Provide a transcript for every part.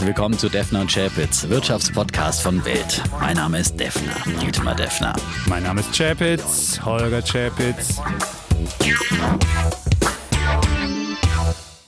Herzlich willkommen zu Defner und Chapitz, Wirtschaftspodcast von Welt. Mein Name ist Defner, Dietmar Defner. Mein Name ist Chapitz, Holger Chapitz.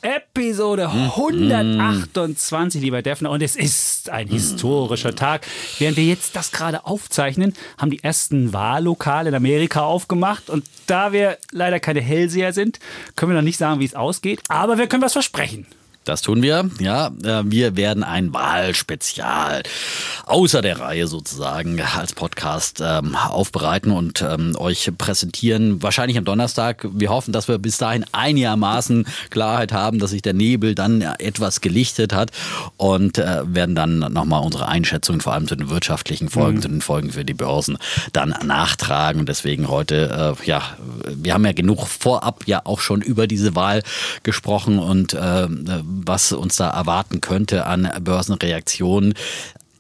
Episode 128, lieber Defner. Und es ist ein historischer Tag. Während wir jetzt das gerade aufzeichnen, haben die ersten Wahllokale in Amerika aufgemacht. Und da wir leider keine Hellseher sind, können wir noch nicht sagen, wie es ausgeht. Aber wir können was versprechen. Das tun wir, ja. Äh, wir werden ein Wahlspezial außer der Reihe sozusagen als Podcast ähm, aufbereiten und ähm, euch präsentieren. Wahrscheinlich am Donnerstag. Wir hoffen, dass wir bis dahin einigermaßen Klarheit haben, dass sich der Nebel dann etwas gelichtet hat und äh, werden dann nochmal unsere Einschätzung vor allem zu den wirtschaftlichen Folgen, mhm. zu den Folgen für die Börsen dann nachtragen. Und deswegen heute, äh, ja, wir haben ja genug vorab ja auch schon über diese Wahl gesprochen und äh, was uns da erwarten könnte an Börsenreaktionen.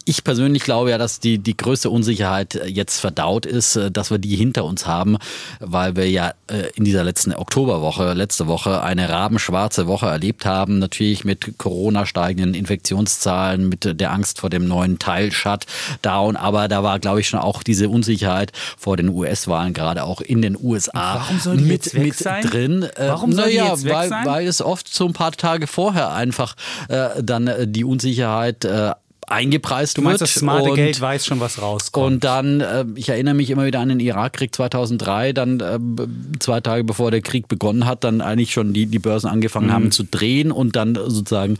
Ich persönlich glaube ja, dass die, die größte Unsicherheit jetzt verdaut ist, äh, dass wir die hinter uns haben, weil wir ja äh, in dieser letzten Oktoberwoche, letzte Woche, eine rabenschwarze Woche erlebt haben. Natürlich mit Corona steigenden Infektionszahlen, mit der Angst vor dem neuen Teil-Shutdown. Aber da war, glaube ich, schon auch diese Unsicherheit vor den US-Wahlen, gerade auch in den USA, Warum soll die mit, jetzt weg mit sein? drin. Äh, Warum soll die naja, jetzt weg weil, sein? weil es oft so ein paar Tage vorher einfach äh, dann äh, die Unsicherheit äh, eingepreist Du meinst, wird. das smarte und, Geld weiß schon, was rauskommt. Und dann, äh, ich erinnere mich immer wieder an den Irakkrieg 2003, dann äh, zwei Tage bevor der Krieg begonnen hat, dann eigentlich schon die, die Börsen angefangen Mhm. haben zu drehen und dann sozusagen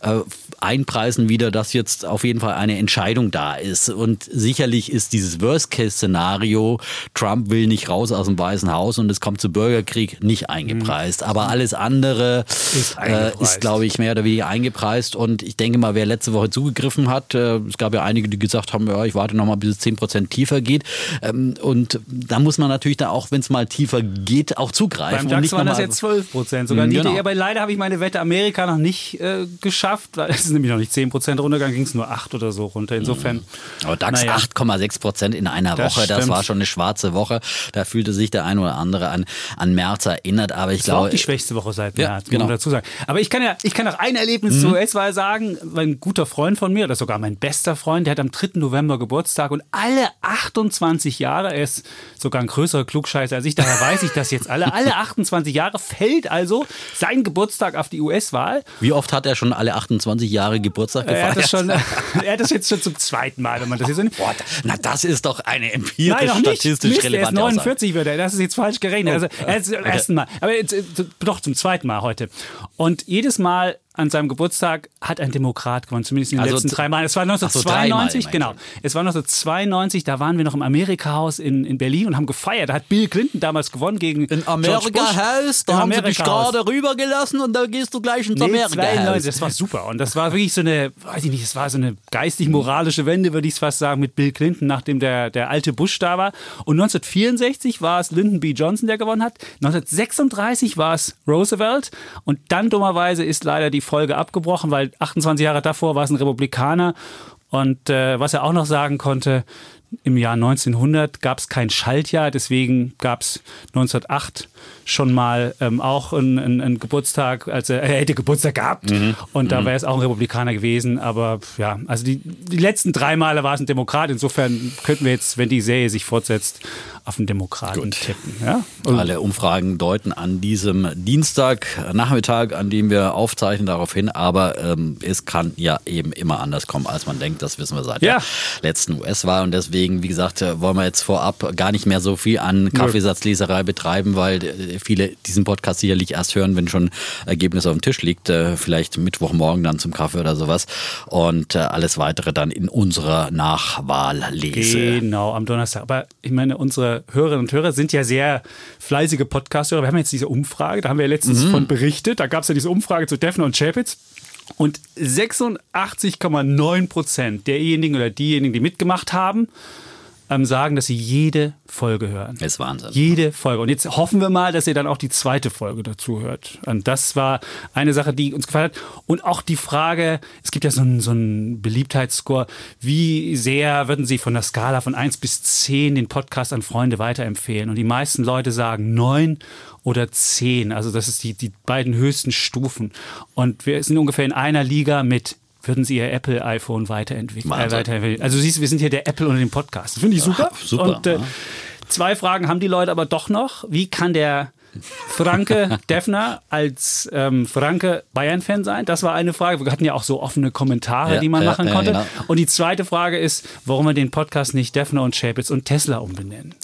äh, einpreisen wieder, dass jetzt auf jeden Fall eine Entscheidung da ist. Und sicherlich ist dieses Worst-Case-Szenario, Trump will nicht raus aus dem Weißen Haus und es kommt zu Bürgerkrieg, nicht eingepreist. Aber alles andere Ist äh, ist, glaube ich, mehr oder weniger eingepreist. Und ich denke mal, wer letzte Woche zugegriffen hat, äh, es gab ja einige, die gesagt haben, ja, ich warte noch mal, bis es 10% tiefer geht. Ähm, und da muss man natürlich dann auch, wenn es mal tiefer geht, auch zugreifen. Beim DAX waren das nochmal- jetzt 12 Prozent, sogar Mhm, niedriger. genau. Aber leider habe ich meine Wette Amerika noch nicht äh, geschafft, weil es ist nämlich noch nicht 10 Prozent runtergegangen, ging es nur 8 oder so runter. Insofern. Aber DAX Naja. 8,6 Prozent in einer Das Woche, das stimmt. war schon eine schwarze Woche. Da fühlte sich der ein oder andere an, an März erinnert. Aber ich Das war glaube, auch die schwächste Woche seit Ja, März, muss genau. man dazu sagen. Aber ich kann ja, ich kann auch ein Erlebnis Mhm. zur US-Wahl sagen. Ein guter Freund von mir, oder sogar mein bester Freund, der hat am 3. November Geburtstag und alle 28 Jahre, er ist sogar ein größerer Klugscheißer als ich, daher weiß ich das jetzt alle, alle 28 Jahre fällt also sein Geburtstag auf die US-Wahl. wie oft hat er schon alle 28 Jahre Geburtstag gefeiert? Er hat, das schon, er hat das jetzt schon zum zweiten Mal, wenn man das jetzt so nimmt. Boah, na, das ist doch eine empirisch Nein, noch nicht. statistisch Mist, er ist relevante Aussage. 49 wird er. Das ist jetzt falsch gerechnet. Also, er ist zum ersten Mal. Aber jetzt, äh, doch zum zweiten Mal heute. Und jedes Mal an seinem Geburtstag hat ein Demokrat gewonnen, zumindest in den Also letzten drei Mal. Es war Ach so, dreimal 1992, immerhin genau. Es war 1992, da waren wir noch im Amerika-Haus in, in Berlin und haben gefeiert. Da hat Bill Clinton damals gewonnen gegen In. Amerika-Haus, da haben sie dich gerade rübergelassen und da gehst du gleich ins Nee, Amerika-Haus. 92, das war super. Und das war wirklich so eine, weiß ich nicht, es war so eine geistig-moralische Wende, würde ich es fast sagen, mit Bill Clinton, nachdem der, der alte Bush da war. Und 1964 war es Lyndon B. Johnson, der gewonnen hat. 1936 war es Roosevelt. Und dann dummerweise ist leider die Folge abgebrochen, weil 28 Jahre davor war es ein Republikaner. Und äh, was er auch noch sagen konnte, im Jahr 1900 gab es kein Schaltjahr, deswegen gab es 1908 schon mal ähm, auch einen, Geburtstag, also er hätte Geburtstag gehabt und da wäre es auch ein Republikaner gewesen, aber ja, also die, die letzten drei Male war es ein Demokrat, insofern könnten wir jetzt, wenn die Serie sich fortsetzt, auf einen Demokraten tippen. Ja? Alle Umfragen deuten an diesem Dienstagnachmittag, an dem wir aufzeichnen, darauf hin. Aber ähm, es kann ja eben immer anders kommen, als man denkt. Das wissen wir seit Ja. der letzten US-Wahl. Und deswegen, wie gesagt, äh, wollen wir jetzt vorab gar nicht mehr so viel an Kaffeesatzleserei betreiben, weil äh, viele diesen Podcast sicherlich erst hören, wenn schon Ergebnis auf dem Tisch liegt. Äh, vielleicht Mittwochmorgen dann zum Kaffee oder sowas. Und äh, alles weitere dann in unserer Nachwahllese. Genau, am Donnerstag. Aber ich meine, unsere Hörerinnen und Hörer sind ja sehr fleißige Podcast-Hörer. Wir haben jetzt diese Umfrage, da haben wir ja letztens von berichtet. Da gab es ja diese Umfrage zu Defner und Chapitz. Und 86,9 Prozent derjenigen oder diejenigen, die mitgemacht haben, ähm, sagen, dass sie jede Folge hören. Das ist Wahnsinn. Jede Folge. Und jetzt hoffen wir mal, dass ihr dann auch die zweite Folge dazu hört. Und das war eine Sache, die uns gefallen hat. Und auch die Frage, es gibt ja so einen, so einen Beliebtheitsscore, wie sehr würden Sie von der Skala von 1 bis 10 den Podcast an Freunde weiterempfehlen? Und die meisten Leute sagen 9 oder 10. Also das ist die, die beiden höchsten Stufen. Und wir sind ungefähr in einer Liga mit würden sie ihr Apple iPhone weiterentwickeln. Äh, weiterentwickeln. Also siehst du, wir sind hier der Apple unter dem Podcast. Das finde ich super. super, Und äh, ja. zwei Fragen haben die Leute aber doch noch. Wie kann der Franke Defner als ähm, Franke Bayern-Fan sein? Das war eine Frage. Wir hatten ja auch so offene Kommentare, Ja, die man ja, machen ja, konnte. genau. Und die zweite Frage ist, warum wir den Podcast nicht Defner und Schäpitz und Tesla umbenennen.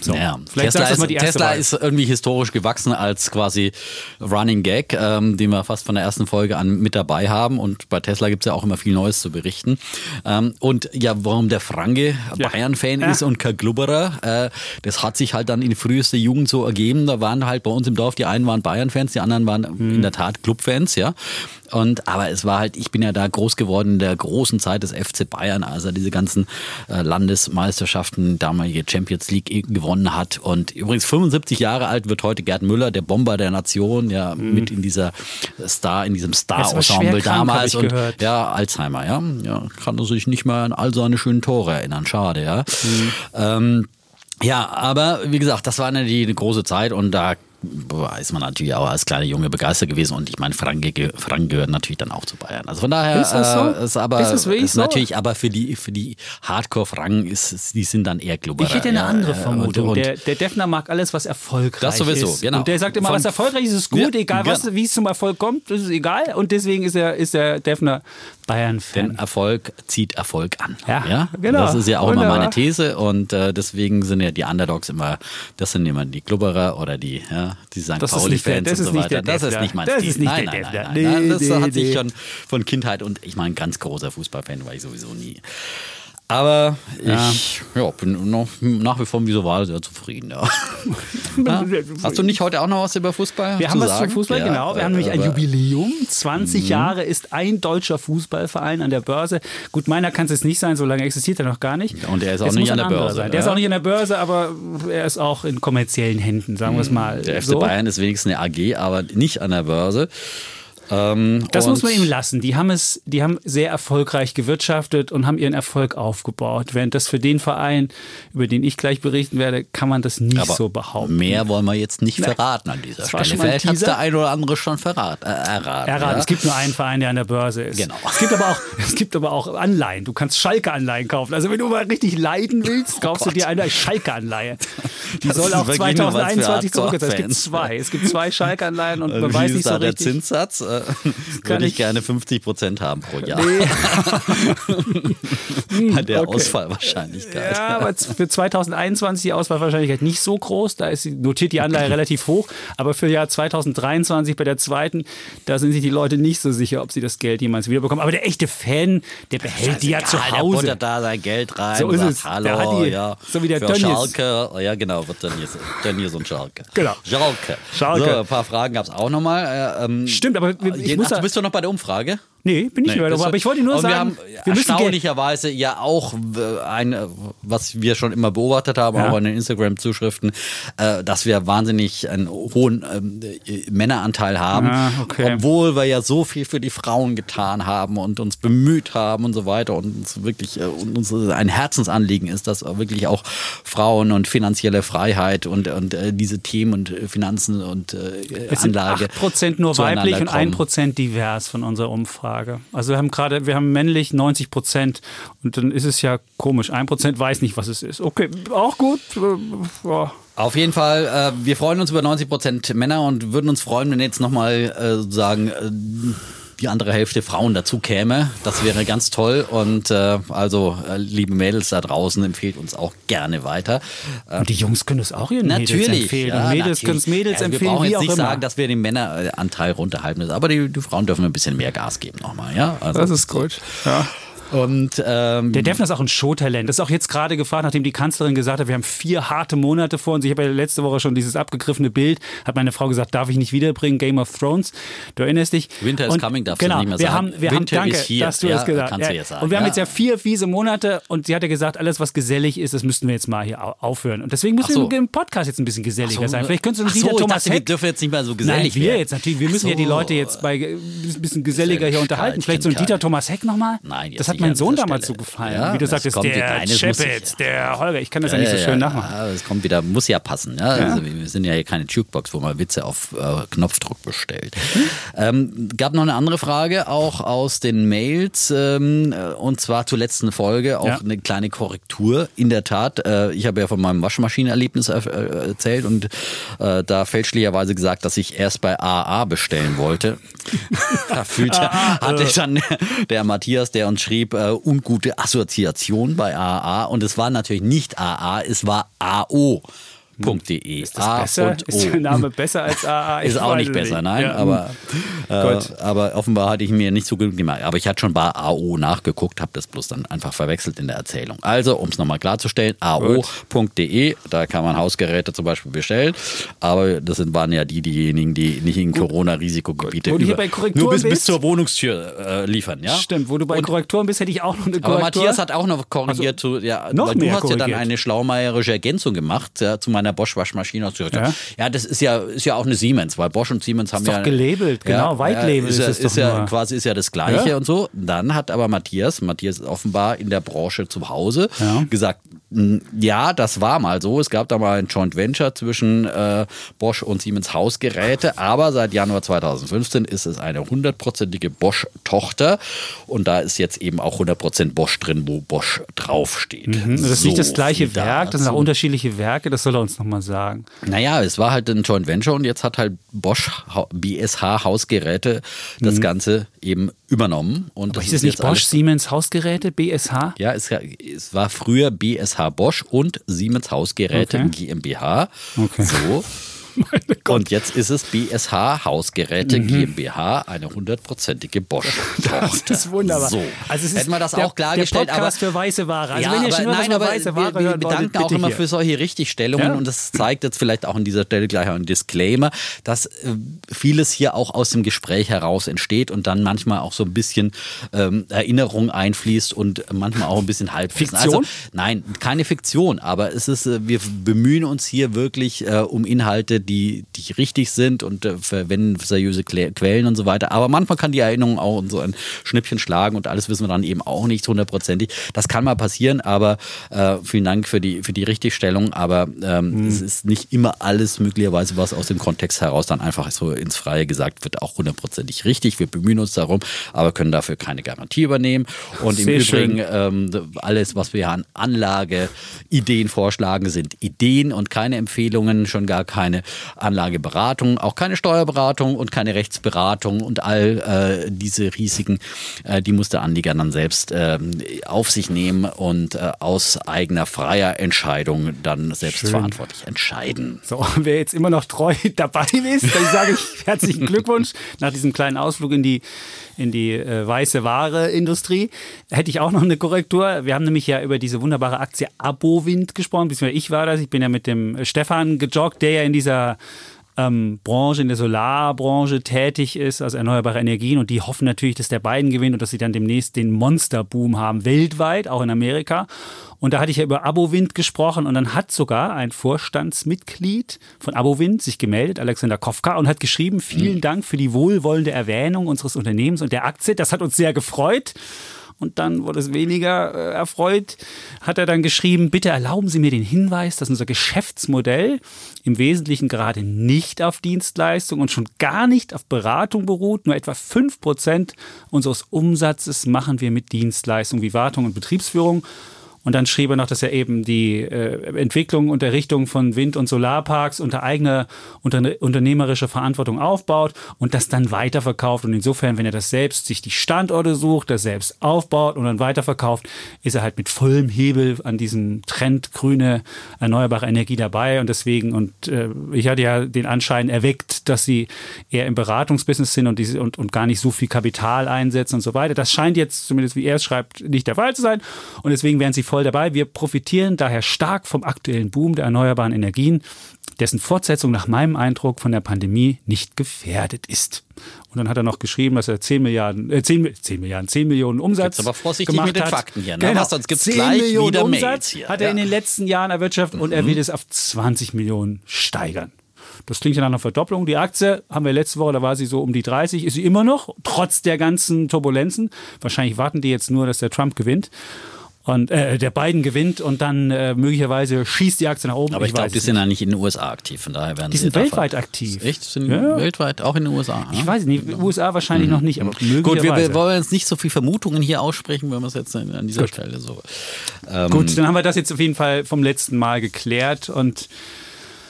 So, Ja, Tesla, ist, Tesla ist irgendwie historisch gewachsen als quasi Running Gag, ähm, den wir fast von der ersten Folge an mit dabei haben. Und bei Tesla gibt es ja auch immer viel Neues zu berichten. Ähm, und ja, warum der Franke Ja. Bayern-Fan Ja. ist und kein Glubberer, äh, das hat sich halt dann in frühester Jugend so ergeben. Da waren halt bei uns im Dorf, die einen waren Bayern-Fans, die anderen waren Mhm. in der Tat Club-Fans, ja. Und aber es war halt, ich bin ja da groß geworden in der großen Zeit des FC Bayern, als er diese ganzen äh, Landesmeisterschaften, damalige Champions League eh gewonnen hat. Und übrigens 75 Jahre alt wird heute Gerd Müller, der Bomber der Nation, ja, mit in dieser Star, in diesem Mhm. Star-Ensemble krank, damals. ich Und gehört. ja, Alzheimer, ja. ja. Kann er sich nicht mehr an all seine schönen Tore erinnern. Schade, ja. Mhm. Ähm, ja, aber wie gesagt, das war eine, die, eine große Zeit und da ist man natürlich auch als kleiner Junge begeistert gewesen und ich meine, Franke, ge- Franke gehört natürlich dann auch zu Bayern. Also von daher Ist das so? äh, ist aber Ist das ist so? natürlich, aber für die für die Hardcore-Franken ist es, die sind dann eher Glubberer. Ich hätte eine andere Vermutung. Und, und, der, der Defner mag alles, was erfolgreich Das sowieso, ist. genau. Und der sagt immer, Von- was erfolgreich ist, ist gut, Ja, egal was, genau. wie es zum Erfolg kommt, das ist egal. Und deswegen ist er, ist der Defner denn Bayern-Fan. Erfolg zieht Erfolg an. Ja, genau. Das ist ja auch immer Wunderbar. meine These und äh, deswegen sind ja die Underdogs immer, das sind immer die Glubberer oder die, ja, die St. Das ist nicht der- Pauli-Fans das und ist so nicht weiter. Das ist nicht mein Das Stil. ist nicht nein, nein, Defner. nein, nein, Nee, Das nee, hat sich nee. schon von Kindheit und ich meine, ganz großer Fußballfan war ich sowieso nie. Aber ich ja, bin noch, nach wie vor mit dieser Wahl sehr zufrieden. Ja. Ja. Hast du nicht heute auch noch was über Fußball Wir zu haben was sagen? zum Fußball, Ja, genau. Wir haben nämlich ein Mhm. Jubiläum. 20 Jahre ist ein deutscher Fußballverein an der Börse. Gut, meiner kann es jetzt nicht sein, so lange existiert er noch gar nicht. Und er ist auch Es nicht an der Börse, Sein. Der ist ja. auch nicht an der Börse, aber er ist auch in kommerziellen Händen, sagen wir es mal. Mhm. Der FC so. Bayern ist wenigstens eine AG, aber nicht an der Börse. Ähm, Das muss man ihm lassen. Die haben es, die haben sehr erfolgreich gewirtschaftet und haben ihren Erfolg aufgebaut. Während das für den Verein, über den ich gleich berichten werde, kann man das nicht so behaupten. Mehr wollen wir jetzt nicht verraten an dieser Stelle. Vielleicht hat der ein oder andere schon verrat, äh, erraten. Erraten. ja? Es gibt nur einen Verein, der an der Börse ist. Genau. Es gibt aber auch, es gibt aber auch Anleihen. Du kannst Schalke-Anleihen kaufen. Also wenn du mal richtig leiden willst, kaufst du dir eine Schalke-Anleihe. Die Das soll auch wirklich nur was für 2021 zurückgezahlt. Es gibt zwei. Es gibt zwei Schalke-Anleihen und man Wie weiß ist nicht da so der richtig. Zinssatz? Äh, Würde ich ich- gerne 50 Prozent haben pro Jahr. Bei der okay. Ausfallwahrscheinlichkeit. Ja, aber für 2021 die Auswahlwahrscheinlichkeit nicht so groß. Da ist, notiert die Anleihe relativ hoch. Aber für Jahr 2023 bei der zweiten, da sind sich die Leute nicht so sicher, ob sie das Geld jemals wiederbekommen. Aber der echte Fan, der behält die ja zu Der Hause. buttert da sein Geld rein. So ist sagt, es. Der Hallo, die- ja. so wie der für. Schalke. Ja, genau, wird Tönnies und Schalke. Genau. Schalke. Schalke. So, ein paar Fragen gab es auch nochmal. Äh, ähm, Stimmt, aber ich muss da, du bist doch noch bei der Umfrage? Nee, bin ich nicht das dabei. Aber ich wollte nur sagen, wir haben wir erstaunlicherweise ja auch äh, ein, äh, was wir schon immer beobachtet haben, Ja. auch in den Instagram-Zuschriften, äh, dass wir wahnsinnig einen hohen ähm, äh, Männeranteil haben, Ah, okay. obwohl wir ja so viel für die Frauen getan haben und uns bemüht haben und so weiter und uns wirklich und uns ein Herzensanliegen ist, dass wirklich auch Frauen und finanzielle Freiheit und, und diese Themen und Finanzen und äh, es sind Anlage 8% nur weiblich und kommen. 1% divers von unserer Umfrage. Also wir haben gerade, wir haben männlich 90% und dann ist es ja komisch. 1% weiß nicht, was es ist. Okay, auch gut. Äh, ja. Auf jeden Fall, äh, wir freuen uns über 90 Prozent Männer und würden uns freuen, wenn jetzt nochmal äh, sozusagen äh, die andere Hälfte Frauen dazu käme. Das wäre ganz toll. Und äh, also, äh, liebe Mädels da draußen, empfehlt uns auch gerne weiter. Äh, Und die Jungs können es auch ihren Mädels Natürlich. empfehlen. ja, und Mädels können es. Mädels Ja, empfehlen, Wir brauchen jetzt auch nicht immer. sagen, dass wir den Männeranteil runterhalten. Aber die, die Frauen dürfen ein bisschen mehr Gas geben nochmal. Ja? Also, das ist gut. Ja. Und ähm, Der Defner ist auch ein Showtalent. Das ist auch jetzt gerade gefragt, nachdem die Kanzlerin gesagt hat, wir haben vier harte Monate vor uns. Ich habe ja letzte Woche schon dieses abgegriffene Bild, hat meine Frau gesagt, darf ich nicht wiederbringen, Game of Thrones. Du erinnerst dich. Winter is coming, darfst du genau, nicht mehr wir sagen. Haben, wir Winter haben, danke, is here. dass du Ja, das gesagt kannst du Ja. jetzt sagen. Und wir haben jetzt ja vier fiese Monate und sie hat ja gesagt, alles, was gesellig ist, das müssten wir jetzt mal hier au- aufhören. Und deswegen müssen so. wir im Podcast jetzt ein bisschen geselliger so, sein. Vielleicht könntest du uns so, wieder Thomas dachte, wir Heck dürfen jetzt nicht mehr so Nein, gesellig wir werden. jetzt natürlich. Wir müssen ja die. Leute jetzt bei ein bisschen geselliger hier unterhalten. Vielleicht so ein. Dieter Thomas Heck nochmal? Nein, jetzt hat mein Sohn damals so gefallen. Ja, Wie du sagtest, der Chapitz, der Holger. Ich kann das ja, nicht so schön nachmachen. Ja, es kommt wieder, muss ja passen. Ja? Also wir sind ja hier keine Jukebox, wo man Witze auf äh, Knopfdruck bestellt. Ähm, gab noch eine andere Frage, auch aus den Mails, ähm, und zwar zur letzten Folge, auch eine kleine Korrektur. In der Tat, äh, ich habe ja von meinem Waschmaschinenerlebnis äh, erzählt und äh, da fälschlicherweise gesagt, dass ich erst bei AA bestellen wollte. da fühlte, hatte dann der Matthias, der uns schrieb, äh, ungute Assoziation bei AA und es war natürlich nicht AA, es war AO. .de. Ist das besser? Ist der Name besser als AA? ist auch nicht besser, nein. Ja. Aber, äh, aber offenbar hatte ich mir nicht so gut gemacht. Aber ich hatte schon bei AO nachgeguckt, habe das bloß dann einfach verwechselt in der Erzählung. Also, um es nochmal klarzustellen, ao.de, da kann man Hausgeräte zum Beispiel bestellen. Aber das sind, waren ja die, diejenigen, die nicht in Corona-Risikogebiete nur bis, bis zur Wohnungstür äh, liefern. Ja? Stimmt, wo du bei Und, Korrekturen bist, hätte ich auch noch eine Korrektur. Aber Matthias hat auch noch korrigiert also, zu, ja, noch du hast korrigiert. ja dann eine schlaumeierische Ergänzung gemacht ja, zu meiner meiner Bosch-Waschmaschine aus ja? ja, das ist ja, ist ja auch eine Siemens, weil Bosch und Siemens haben ist ja. Doch gelabelt, genau, ja, White Label ist, ist, es ist ja, quasi ist ja das Gleiche und so. Dann hat aber Matthias, Matthias ist offenbar in der Branche zu Hause, gesagt, ja, das war mal so. Es gab da mal ein Joint Venture zwischen äh, Bosch und Siemens Hausgeräte, aber seit Januar 2015 ist es eine hundertprozentige Bosch-Tochter und da ist jetzt eben auch 100% Bosch drin, wo Bosch draufsteht. Mhm. Das ist so nicht das gleiche Werk, das sind auch unterschiedliche Werke, das soll er uns nochmal sagen. Naja, es war halt ein Joint Venture und jetzt hat halt Bosch BSH Hausgeräte das mhm. Ganze eben übernommen. Und Aber ist es nicht Bosch Siemens Hausgeräte BSH? Ja, es, es war früher BSH Bosch und Siemens Hausgeräte okay. GmbH. Okay. So. Und jetzt ist es BSH Hausgeräte mhm. GmbH, eine hundertprozentige Bosch. Das ist wunderbar. So. Also es Hätten wir das der, auch klargestellt. Der Podcast aber, für weiße Ware. Also ja, wenn ihr schon nein, aber weiße Ware wir, wir bedanken auch immer hier. für solche Richtigstellungen ja? und das zeigt jetzt vielleicht auch an dieser Stelle gleich ein Disclaimer, dass äh, vieles hier auch aus dem Gespräch heraus entsteht und dann manchmal auch so ein bisschen ähm, Erinnerung einfließt und manchmal auch ein bisschen Halbwissen. Fiktion? Also, nein, keine Fiktion, aber es ist, äh, wir bemühen uns hier wirklich äh, um Inhalte, die, die richtig sind und äh, verwenden seriöse Quellen und so weiter. Aber manchmal kann die Erinnerung auch so ein Schnippchen schlagen und alles wissen wir dann eben auch nicht hundertprozentig. Das kann mal passieren, aber äh, vielen Dank für die, für die Richtigstellung. Aber ähm, mhm. es ist nicht immer alles möglicherweise, was aus dem Kontext heraus dann einfach so ins Freie gesagt wird, auch hundertprozentig richtig. Wir bemühen uns darum, aber können dafür keine Garantie übernehmen. Und Sehr im Übrigen, ähm, alles, was wir an Anlageideen vorschlagen, sind Ideen und keine Empfehlungen, schon gar keine Anlageberatung, auch keine Steuerberatung und keine Rechtsberatung und all äh, diese Risiken, äh, die muss der Anleger dann selbst äh, auf sich nehmen und äh, aus eigener freier Entscheidung dann selbstverantwortlich Schön. entscheiden. So, wer jetzt immer noch treu dabei ist, dann sage ich herzlichen Glückwunsch nach diesem kleinen Ausflug in die in die äh, weiße Ware-Industrie. Hätte ich auch noch eine Korrektur. Wir haben nämlich ja über diese wunderbare Aktie Abowind gesprochen, beziehungsweise ich war das. Ich bin ja mit dem Stefan gejoggt, der ja in dieser ähm, Branche, in der Solarbranche tätig ist, also erneuerbare Energien. Und die hoffen natürlich, dass der Biden gewinnt und dass sie dann demnächst den Monsterboom haben, weltweit, auch in Amerika. Und da hatte ich ja über Abowind gesprochen und dann hat sogar ein Vorstandsmitglied von Abowind sich gemeldet, Alexander Kofka, und hat geschrieben, vielen mhm. Dank für die wohlwollende Erwähnung unseres Unternehmens und der Aktie. Das hat uns sehr gefreut und dann wurde es weniger äh, erfreut, hat er dann geschrieben, bitte erlauben Sie mir den Hinweis, dass unser Geschäftsmodell im Wesentlichen gerade nicht auf Dienstleistung und schon gar nicht auf Beratung beruht. Nur etwa 5% unseres Umsatzes machen wir mit Dienstleistung wie Wartung und Betriebsführung. Und dann schrieb er noch, dass er eben die äh, Entwicklung und Errichtung von Wind- und Solarparks unter eigener unter, unternehmerischer Verantwortung aufbaut und das dann weiterverkauft. Und insofern, wenn er das selbst sich die Standorte sucht, das selbst aufbaut und dann weiterverkauft, ist er halt mit vollem Hebel an diesem Trend grüne erneuerbare Energie dabei. Und deswegen, und äh, ich hatte ja den Anschein erweckt, dass sie eher im Beratungsbusiness sind und, diese, und, und gar nicht so viel Kapital einsetzen und so weiter. Das scheint jetzt, zumindest wie er es schreibt, nicht der Fall zu sein. Und deswegen werden sie voll dabei. Wir profitieren daher stark vom aktuellen Boom der erneuerbaren Energien, dessen Fortsetzung nach meinem Eindruck von der Pandemie nicht gefährdet ist. Und dann hat er noch geschrieben, dass er 10 Milliarden, äh 10, 10 Milliarden, 10 Millionen Umsatz Jetzt aber vorsichtig gemacht mit den Fakten hier, ne? Genau. Sonst gibt's 10 gleich Millionen wieder Umsatz hier. hat er ja. in den letzten Jahren erwirtschaftet mhm. und er will es auf 20 Millionen steigern. Das klingt ja nach einer Verdopplung. Die Aktie haben wir letzte Woche, da war sie so um die 30, ist sie immer noch, trotz der ganzen Turbulenzen. Wahrscheinlich warten die jetzt nur, dass der Trump gewinnt und äh, der Biden gewinnt und dann äh, möglicherweise schießt die Aktie nach oben. Aber ich, ich glaube, die sind ja nicht in den USA aktiv, von daher werden die sind weltweit davon. aktiv. Echt? Sind ja. weltweit auch in den USA? Ich ja? weiß nicht, USA wahrscheinlich mhm. noch nicht, aber möglicherweise. Gut, wir, wir, wollen jetzt nicht so viel Vermutungen hier aussprechen, wenn wir es jetzt an dieser Gut. Stelle so. Ähm, Gut, dann haben wir das jetzt auf jeden Fall vom letzten Mal geklärt und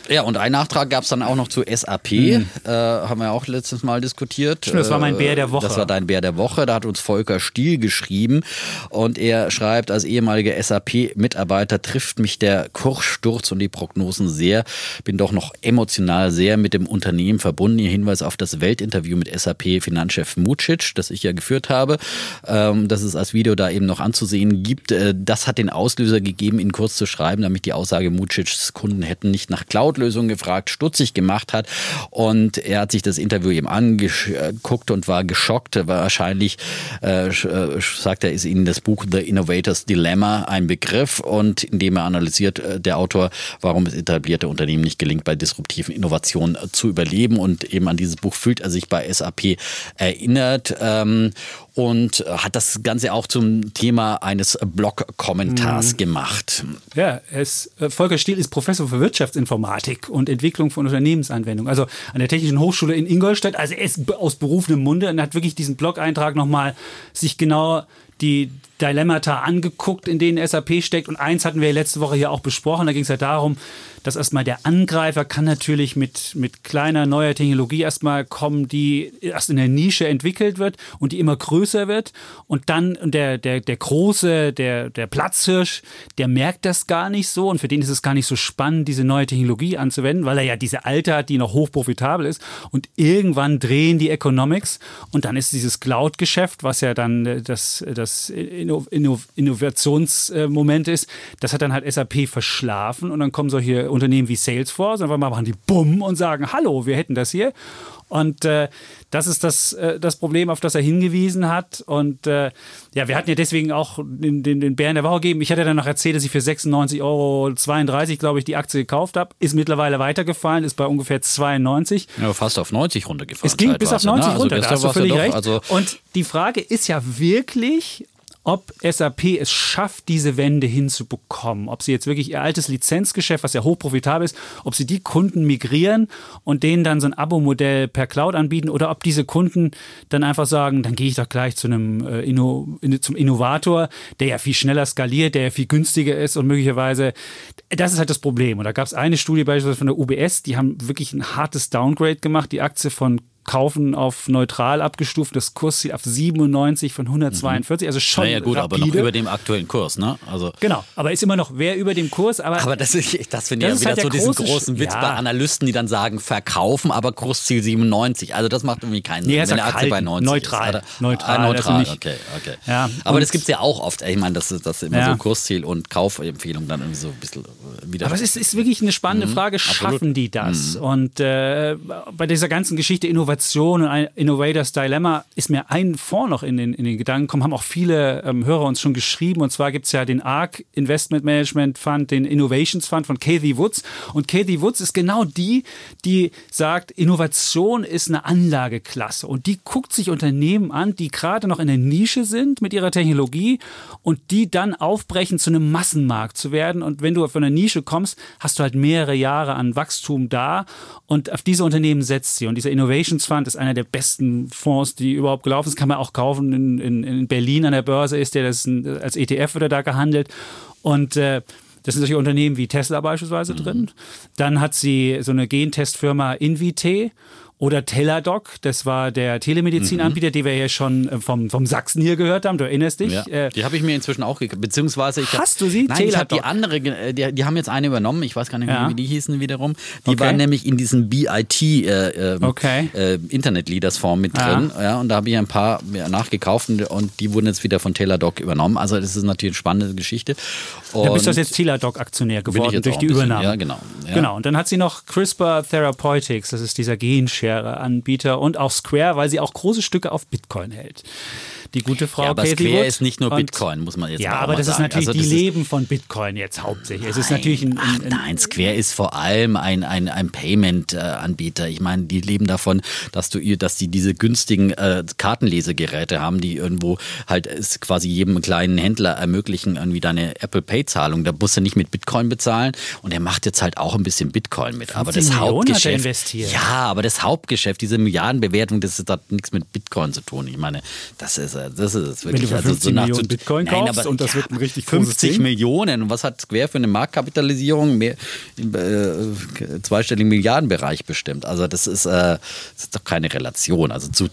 ja, und einen Nachtrag gab es dann auch noch zu SAP. Mhm. Äh, haben wir auch letztes Mal diskutiert. Stimmt, das war mein Bär der Woche. Das war dein Bär der Woche. Da hat uns Volker Stiel geschrieben. Und er schreibt, als ehemaliger SAP-Mitarbeiter trifft mich der Kurssturz und die Prognosen sehr. Bin doch noch emotional sehr mit dem Unternehmen verbunden. Ihr Hinweis auf das Weltinterview mit SAP-Finanzchef Mucic, das ich ja geführt habe, ähm, das es als Video da eben noch anzusehen gibt. Äh, das hat den Auslöser gegeben, ihn kurz zu schreiben, damit die Aussage Mucics Kunden hätten nicht nach Cloud Cloud-Lösung gefragt, stutzig gemacht hat. Und er hat sich das Interview eben angeguckt und war geschockt. Wahrscheinlich, äh, äh, sagt er, ist Ihnen das Buch The Innovator's Dilemma ein Begriff und indem er analysiert, äh, der Autor, warum es etablierte Unternehmen nicht gelingt, bei disruptiven Innovationen zu überleben. Und eben an dieses Buch fühlt er sich bei SAP erinnert. Ähm, und äh, hat das Ganze auch zum Thema eines Blog-Kommentars mhm. gemacht. Ja, es, äh, Volker Stiel ist Professor für Wirtschaftsinformatik und Entwicklung von Unternehmensanwendungen, also an der Technischen Hochschule in Ingolstadt. Also er ist aus berufenem Munde und hat wirklich diesen Blog-Eintrag nochmal sich genau die Dilemmata angeguckt, in denen SAP steckt. Und eins hatten wir letzte Woche hier auch besprochen. Da ging es ja darum, dass erstmal der Angreifer kann natürlich mit, mit kleiner neuer Technologie erstmal kommen, die erst in der Nische entwickelt wird und die immer größer wird. Und dann der, der, der große, der, der Platzhirsch, der merkt das gar nicht so und für den ist es gar nicht so spannend, diese neue Technologie anzuwenden, weil er ja diese alte hat, die noch hochprofitabel ist. Und irgendwann drehen die Economics und dann ist dieses Cloud-Geschäft, was ja dann das, das Innovationsmoment ist, das hat dann halt SAP verschlafen und dann kommen solche Unternehmen wie Salesforce, einfach mal machen die Bumm und sagen, hallo, wir hätten das hier. Und äh, das ist das, äh, das Problem, auf das er hingewiesen hat. Und äh, ja, wir hatten ja deswegen auch den, den, den Bären der Woche gegeben. Ich hatte dann noch erzählt, dass ich für 96,32 Euro, glaube ich, die Aktie gekauft habe. Ist mittlerweile weitergefallen, ist bei ungefähr 92. Ja, fast auf 90 runtergefallen. Es ging bis auf 90 ne? Also runter, da hast du völlig doch, recht. Also Und die Frage ist ja wirklich, ob SAP es schafft, diese Wende hinzubekommen. Ob sie jetzt wirklich ihr altes Lizenzgeschäft, was ja hochprofitabel ist, ob sie die Kunden migrieren und denen dann so ein Abo-Modell per Cloud anbieten oder ob diese Kunden dann einfach sagen, dann gehe ich doch gleich zu einem äh, Inno, zum Innovator, der ja viel schneller skaliert, der ja viel günstiger ist und möglicherweise, das ist halt das Problem. Und da gab es eine Studie beispielsweise von der UBS, die haben wirklich ein hartes Downgrade gemacht, die Aktie von kaufen auf neutral abgestuft, das Kursziel auf 97 von 142, also schon naja, gut, rapide. aber noch über dem aktuellen Kurs, ne? Also genau, aber ist immer noch wer über dem Kurs, aber aber das, das finde ich ja wieder halt so diesen großen Witz ja. bei Analysten, die dann sagen verkaufen, aber Kursziel 97, also das macht irgendwie keinen Sinn, nee, wenn der Aktie bei 90 neutral, ist. Neutral, ah, neutral, also okay, okay. Ja, aber das gibt es ja auch oft, ich meine, das ist das immer ja. so Kursziel und Kaufempfehlung dann irgendwie so ein bisschen äh, wieder. Aber es ist, ist wirklich eine spannende mhm, Frage, schaffen absolut. die das? Mhm. Und äh, bei dieser ganzen Geschichte Innovation und Innovators Dilemma ist mir ein Fonds noch in den, in den Gedanken gekommen, haben auch viele ähm, Hörer uns schon geschrieben. Und zwar gibt es ja den ARC Investment Management Fund, den Innovations Fund von Kathy Woods. Und Kathy Woods ist genau die, die sagt, Innovation ist eine Anlageklasse. Und die guckt sich Unternehmen an, die gerade noch in der Nische sind mit ihrer Technologie und die dann aufbrechen, zu einem Massenmarkt zu werden. Und wenn du von einer Nische kommst, hast du halt mehrere Jahre an Wachstum da. Und auf diese Unternehmen setzt sie. Und dieser Innovations Fund ist einer der besten Fonds, die überhaupt gelaufen sind. Kann man auch kaufen. In, in, in Berlin an der Börse ist der, das ein, als ETF wird er da gehandelt. Und äh, das sind solche Unternehmen wie Tesla beispielsweise mhm. drin. Dann hat sie so eine Gentestfirma Invite oder Teladoc, das war der Telemedizinanbieter, mhm. den wir ja schon äh, vom, vom Sachsen hier gehört haben. Du erinnerst dich? Ja, äh, die habe ich mir inzwischen auch gekauft. Beziehungsweise ich Hast hab, du sie? Nein, Teladoc. ich habe die andere, äh, die, die, haben jetzt eine übernommen. Ich weiß gar nicht mehr, ja. wie die hießen wiederum. Die okay. waren nämlich in diesem BIT äh, ähm, okay. äh, Internet Leaders Fonds mit drin. Ja. ja und da habe ich ein paar nachgekauft und, und, die wurden jetzt wieder von Teladoc übernommen. Also das ist natürlich eine spannende Geschichte. Und da bist du jetzt Teladoc-Aktionär geworden durch die Bisschen, Übernahme. Ja, genau. Genau. Und dann hat sie noch CRISPR Therapeutics, das ist dieser Genschirm Rideshare-Anbieter und auch Square, weil sie auch große Stücke auf Bitcoin hält die gute Frau ja, aber Katie Square Wood. ist nicht nur Und- Bitcoin, muss man jetzt Ja, aber das ist sagen. natürlich, Also die das leben von Bitcoin jetzt hauptsächlich. Es ist natürlich ein, Ach, ein, ein nein, Square ist vor allem ein, ein, ein Payment-Anbieter. Ich meine, die leben davon, dass du ihr, dass die diese günstigen äh, Kartenlesegeräte haben, die irgendwo halt es quasi jedem kleinen Händler ermöglichen, irgendwie deine Apple Pay-Zahlung. Da musst du nicht mit Bitcoin bezahlen. Und er macht jetzt halt auch ein bisschen Bitcoin mit. Aber 15 das Millionen Hauptgeschäft. Ja, aber das Hauptgeschäft, diese Milliardenbewertung, das hat nichts mit Bitcoin zu tun. Ich meine, das ist, äh, das ist wirklich. du für also 50 nach- Millionen Bitcoin Nein, kaufst aber- und das wird ein richtig großes 50 Ding. Millionen. Und was hat Square für eine Marktkapitalisierung? Mehr, im äh, zweistelligen Milliardenbereich bestimmt. Also das ist, äh, das ist doch keine Relation. Also zu,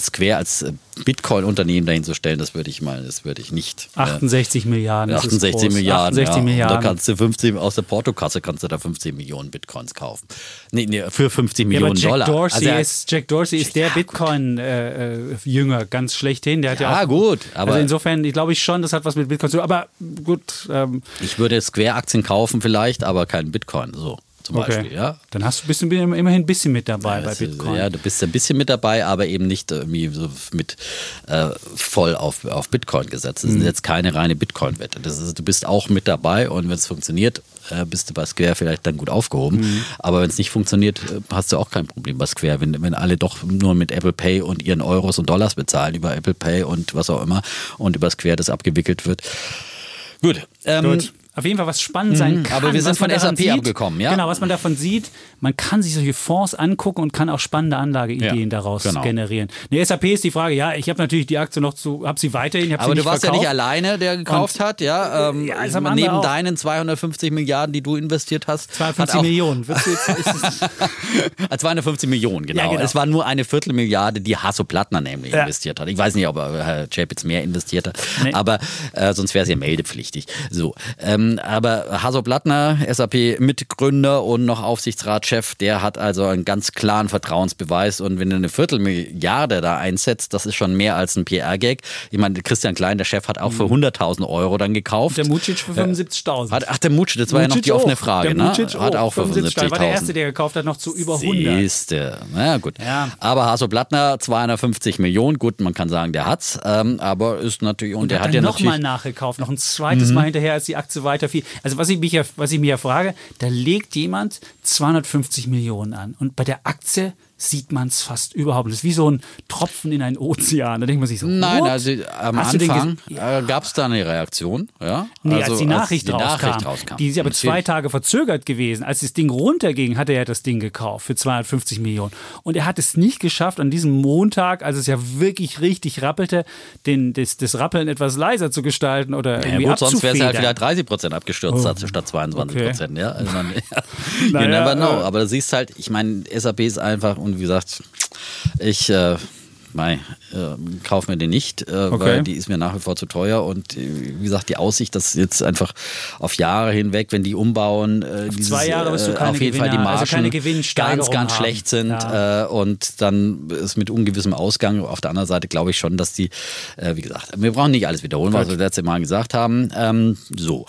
Square als äh, Bitcoin-Unternehmen dahin zu stellen, das würde ich mal, das würde ich nicht. äh, 68 Milliarden. das ist 68 groß. Milliarden. 68 ja. Milliarden. Und da kannst du 50, aus der Portokasse kannst du da 50 Millionen Bitcoins kaufen. Nee, nee, für 50 ja, Millionen aber Jack Dollar. Dorsey, Also ist, Jack Dorsey ist der Bitcoin-Jünger ganz schlechthin. Der hat ja, Ja, auch, gut, aber- also insofern, ich glaube ich schon, das hat was mit Bitcoin zu tun. Aber gut, ähm, ich würde Square-Aktien kaufen vielleicht, aber keinen Bitcoin. So zum okay. Beispiel. Ja. Dann hast du bist du immerhin ein bisschen mit dabei bei Also, Bitcoin. Ja, du bist ein bisschen mit dabei, aber eben nicht irgendwie so mit äh, voll auf, auf Bitcoin gesetzt. Das ist Mhm. jetzt keine reine Bitcoin-Wette. Ist, du bist auch mit dabei und wenn es funktioniert, äh, bist du bei Square vielleicht dann gut aufgehoben. Mhm. Aber wenn es nicht funktioniert, äh, hast du auch kein Problem bei Square. Wenn, wenn alle doch nur mit Apple Pay und ihren Euros und Dollars bezahlen, über Apple Pay und was auch immer und über Square das abgewickelt wird. Gut. Ähm, Gut. Auf jeden Fall was spannend sein Mhm, kann. aber wir sind von SAP abgekommen, ja? Genau, was man davon sieht, man kann sich solche Fonds angucken und kann auch spannende Anlageideen Ja, daraus genau. generieren. Eine SAP ist die Frage, ja, ich habe natürlich die Aktie noch zu, habe sie weiterhin, ich habe sie Aber nicht du warst ja nicht alleine, der gekauft hat, ja. Ähm, Ja, andere neben auch. deinen 250 Milliarden, die du investiert hast. 52 hat auch, Millionen. Wirst du jetzt, ist es, Ah, 250 Millionen, genau. Ja, genau. Es war nur eine Viertelmilliarde, die Hasso Plattner nämlich investiert hat. Ich weiß nicht, ob er, Herr Chapitz mehr investiert hat, Nee. aber äh, sonst wäre es ja meldepflichtig. So, ähm, aber Hasso Plattner, SAP-Mitgründer und noch Aufsichtsratschef, der hat also einen ganz klaren Vertrauensbeweis und wenn du eine Viertelmilliarde da einsetzt, das ist schon mehr als ein PR-Gag. Ich meine, Christian Klein, der Chef, hat auch für 100.000 Euro dann gekauft. Mhm. der Mucic für 75.000. Hat, ach, der Mucic, das war ja noch Mucic die offene. Frage, der ne? Mucic Hat auch für 75.000. War der erste, 75.000. der gekauft hat, noch zu über 100. Siehste. Na gut. Ja. Aber Hasso Plattner, 250 Millionen, gut, man kann sagen, der hat's, ähm, aber ist natürlich, und, der hat hat ja natürlich. Mhm. nachgekauft, noch ein zweites Mal hinterher, als die Aktie weiter fiel. Also was ich mich ja, was ich mir ja frage, da legt jemand 250 Millionen an und bei der Aktie sieht man es fast überhaupt. Das ist wie so ein Tropfen in einen Ozean. Da denkt man sich so, Nein, what? also am Hast Anfang ges- äh, gab es da eine Reaktion. Ja? Nee, also, als die Nachricht, die rauskam, Nachricht rauskam. Die ist aber zwei. Tage verzögert gewesen. Als das Ding runterging, hat er ja das Ding gekauft für 250 Millionen. Und er hat es nicht geschafft, an diesem Montag, als es ja wirklich richtig rappelte, den, das, das Rappeln etwas leiser zu gestalten oder Ja irgendwie gut, sonst wäre es halt wieder 30 Prozent abgestürzt statt- statt 22 okay. Prozent. Ja? Also man, you Naja, never know. äh. Aber du siehst halt, ich meine, SAP ist einfach und wie gesagt, ich äh, mei, äh, kauf mir den nicht, äh, Okay. weil die ist mir nach wie vor zu teuer und äh, wie gesagt, die Aussicht, dass jetzt einfach auf Jahre hinweg, wenn die umbauen, äh, dieses, zwei Jahre wirst du äh, keine auf jeden Fall die Gewinner- also Margen Gewinnsteigerung ganz, ganz haben. schlecht sind Ja. äh, und dann ist mit ungewissem Ausgang. Auf der anderen Seite glaube ich schon, dass die, äh, wie gesagt, wir brauchen nicht alles wiederholen, was wir letzte Mal gesagt haben. Ähm, so.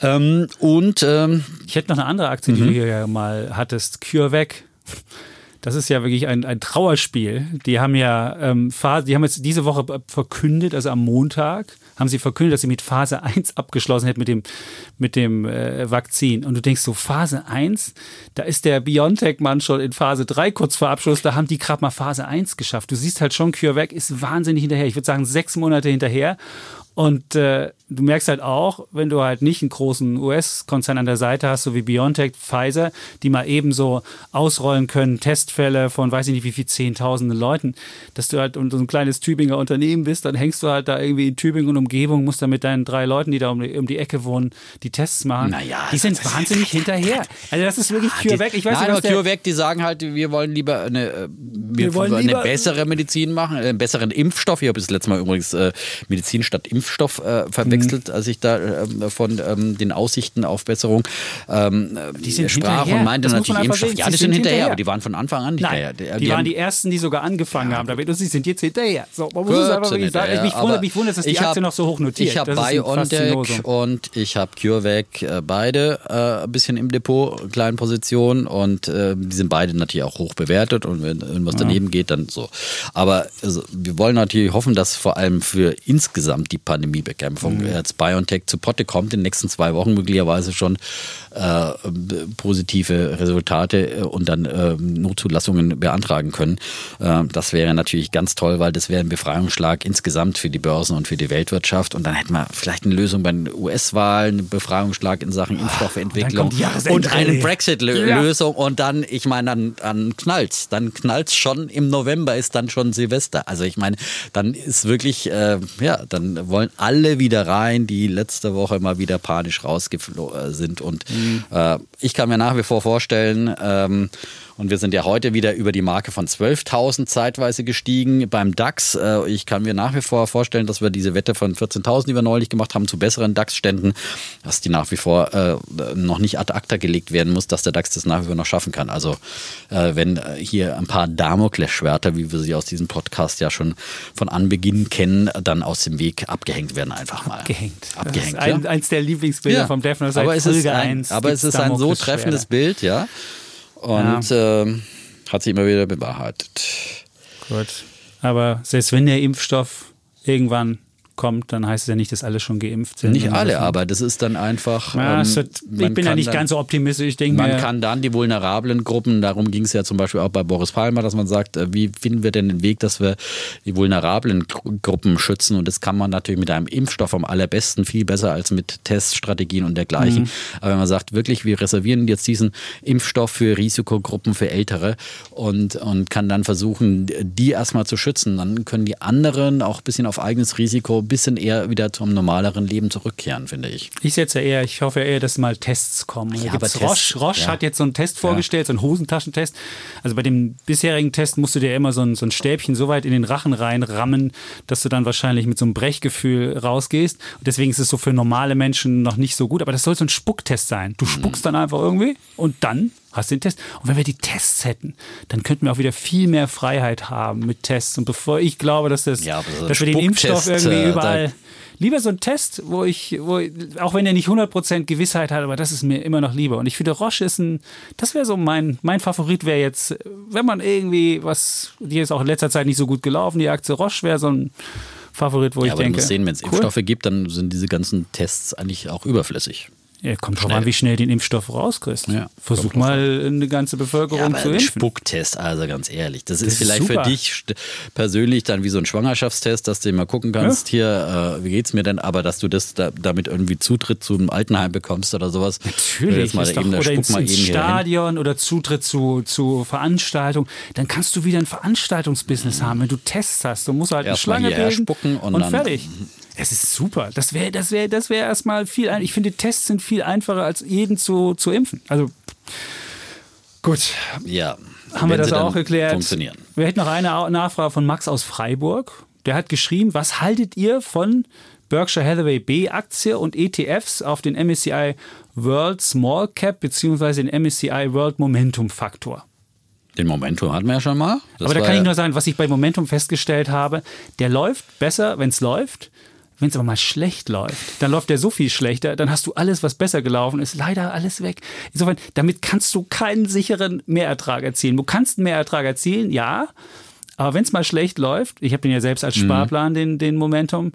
Ähm, und ähm, Ich hätte noch eine andere Aktie, Mhm. die du hier ja mal hattest, CureVac. Das ist ja wirklich ein, ein Trauerspiel. Die haben ja ähm, Phase, die haben jetzt diese Woche verkündet, also am Montag, haben sie verkündet, dass sie mit Phase 1 abgeschlossen hätten mit dem, mit dem äh, Vakzin. Und du denkst so, Phase 1, da ist der BioNTech-Mann schon in Phase 3 kurz vor Abschluss, da haben die gerade mal Phase 1 geschafft. Du siehst halt schon, CureVac ist wahnsinnig hinterher. Ich würde sagen, sechs Monate hinterher. Und äh, du merkst halt auch, wenn du halt nicht einen großen US-Konzern an der Seite hast, so wie BioNTech, Pfizer, die mal eben so ausrollen können, Testfälle von weiß ich nicht wie viel Zehntausenden Leuten, dass du halt so ein kleines Tübinger Unternehmen bist, dann hängst du halt da irgendwie in Tübingen und Umgebung, musst dann mit deinen drei Leuten, die da um die, um die Ecke wohnen, die Tests machen. Naja, die sind wahnsinnig hinterher. Also das ist wirklich CureVac. Ich weiß Nein, nicht, der, CureVac, die sagen halt, wir wollen lieber eine, äh, wir Wir wollen eine lieber- bessere Medizin machen, einen besseren Impfstoff. Ich habe das letzte Mal übrigens äh, Medizin statt Impfstoff Impfstoff äh, verwechselt, mhm. als ich da äh, von ähm, den Aussichten auf Besserung ähm, die sind sprach hinterher. und meinte das natürlich Impfstoff. Sehen. Ja, die sind, sind hinterher, hinterher, aber die waren von Anfang an hinterher. Nein, die, die waren die ersten, die sogar angefangen ja. haben damit und sie sind jetzt hinterher. So, man muss es einfach sagen. Ich mich wundert, mich wundert, dass die Aktie noch so hoch notiert. Ich habe BioNTech und ich habe CureVac äh, beide äh, ein bisschen im Depot, kleinen Positionen und äh, die sind beide natürlich auch hoch bewertet und wenn irgendwas ja. daneben geht, dann so. Aber also, wir wollen natürlich hoffen, dass vor allem für insgesamt die Pandemiebekämpfung mhm. jetzt BioNTech zu Potte kommt in den nächsten zwei Wochen möglicherweise schon äh, positive Resultate äh, und dann äh, Notzulassungen beantragen können. Äh, das wäre natürlich ganz toll, weil das wäre ein Befreiungsschlag insgesamt für die Börsen und für die Weltwirtschaft und dann hätten wir vielleicht eine Lösung bei den US-Wahlen, einen Befreiungsschlag in Sachen Impfstoffentwicklung und eine Brexit-Lösung ja. und dann, ich meine, dann, dann knallt's. Dann knallt's schon im November, ist dann schon Silvester. Also ich meine, dann ist wirklich, äh, ja, dann wollen alle wieder rein, die letzte Woche mal wieder panisch rausgeflogen sind. Und mhm. äh, ich kann mir nach wie vor vorstellen, ähm, und wir sind ja heute wieder über die Marke von 12.000 zeitweise gestiegen beim DAX. Äh, ich kann mir nach wie vor vorstellen, dass wir diese Wette von 14.000, die wir neulich gemacht haben, zu besseren DAX-Ständen, dass die nach wie vor äh, noch nicht ad acta gelegt werden muss, dass der DAX das nach wie vor noch schaffen kann. Also äh, wenn hier ein paar Damoklesschwerter, wie wir sie aus diesem Podcast ja schon von Anbeginn kennen, dann aus dem Weg abgehängt werden einfach mal. Abgehängt. Abgehängt. Das ist ein, ja. eins der Lieblingsbilder ja. vom Defner aber es ist ein, Aber es ist ein so treffendes Bild, ja. Und ja. äh, hat sich immer wieder bewahrheitet. Gut. Aber selbst wenn der Impfstoff irgendwann kommt, dann heißt es ja nicht, dass alle schon geimpft sind. Nicht alle, aber das ist dann einfach. Ja, ähm, wird, ich bin ja nicht dann, ganz so optimistisch. Ich denke man mir, kann dann die vulnerablen Gruppen, darum ging es ja zum Beispiel auch bei Boris Palmer, dass man sagt, äh, wie finden wir denn den Weg, dass wir die vulnerablen Gruppen schützen? Und das kann man natürlich mit einem Impfstoff am allerbesten, viel besser als mit Teststrategien und dergleichen. Mhm. Aber wenn man sagt, wirklich, wir reservieren jetzt diesen Impfstoff für Risikogruppen, für Ältere und, und kann dann versuchen, die erstmal zu schützen, dann können die anderen auch ein bisschen auf eigenes Risiko bisschen eher wieder zum normaleren Leben zurückkehren, finde ich. Ich setze eher, ich hoffe eher, dass mal Tests kommen. Ja, aber Tests, Roche, Roche ja. hat jetzt so einen Test vorgestellt, so einen Hosentaschentest. Also bei dem bisherigen Test musst du dir immer so ein, so ein Stäbchen so weit in den Rachen reinrammen, dass du dann wahrscheinlich mit so einem Brechgefühl rausgehst. Und deswegen ist es so für normale Menschen noch nicht so gut. Aber das soll so ein Spucktest sein. Du mhm. spuckst dann einfach irgendwie und dann hast den Test. Und wenn wir die Tests hätten, dann könnten wir auch wieder viel mehr Freiheit haben mit Tests. Und bevor ich glaube, dass, das, ja, so dass wir den Impfstoff irgendwie äh, überall. Lieber so ein Test, wo ich, wo, auch wenn er nicht 100% Gewissheit hat, aber das ist mir immer noch lieber. Und ich finde, Roche ist ein, das wäre so mein, mein Favorit wäre jetzt, wenn man irgendwie was, die ist auch in letzter Zeit nicht so gut gelaufen, die Aktie Roche wäre so ein Favorit, wo ja, ich aber denke. Musst sehen, wenn es cool. Impfstoffe gibt, dann sind diese ganzen Tests eigentlich auch überflüssig. Ja, kommt drauf an, wie schnell den Impfstoff rauskriegst. Ja, Versuch mal eine ganze Bevölkerung ja, zu impfen. Spucktest, also ganz ehrlich. Das, das ist vielleicht ist für dich persönlich dann wie so ein Schwangerschaftstest, dass du mal gucken kannst, hier, äh, wie geht's mir denn, aber dass du das da, damit irgendwie Zutritt zum Altenheim bekommst oder sowas. Natürlich. Mal doch, eben, oder ins, ins Stadion oder Zutritt zu, zu Veranstaltungen. Dann kannst du wieder ein Veranstaltungsbusiness mhm. haben, wenn du Tests hast. Du musst halt Erst eine Schlange bilden spucken und, und fertig. Es ist super. Das wäre das wär, das wär erstmal viel. Ich finde, Tests sind viel einfacher, als jeden zu, zu impfen. Also gut. Ja. Haben wir das auch erklärt? Funktionieren. Wir hätten noch eine Nachfrage von Max aus Freiburg. Der hat geschrieben, was haltet ihr von Berkshire Hathaway B-Aktie und ETFs auf den MSCI World Small Cap bzw. den MSCI World Momentum Faktor? Den Momentum hatten wir ja schon mal. Das Aber da kann ich nur sagen, was ich bei Momentum festgestellt habe, der läuft besser, wenn es läuft. Wenn es aber mal schlecht läuft, dann läuft der so viel schlechter, dann hast du alles, was besser gelaufen ist, leider alles weg. Insofern, damit kannst du keinen sicheren Mehrertrag erzielen. Du kannst einen Mehrertrag erzielen, ja, aber wenn es mal schlecht läuft, ich habe den ja selbst als mhm. Sparplan, den, den Momentum,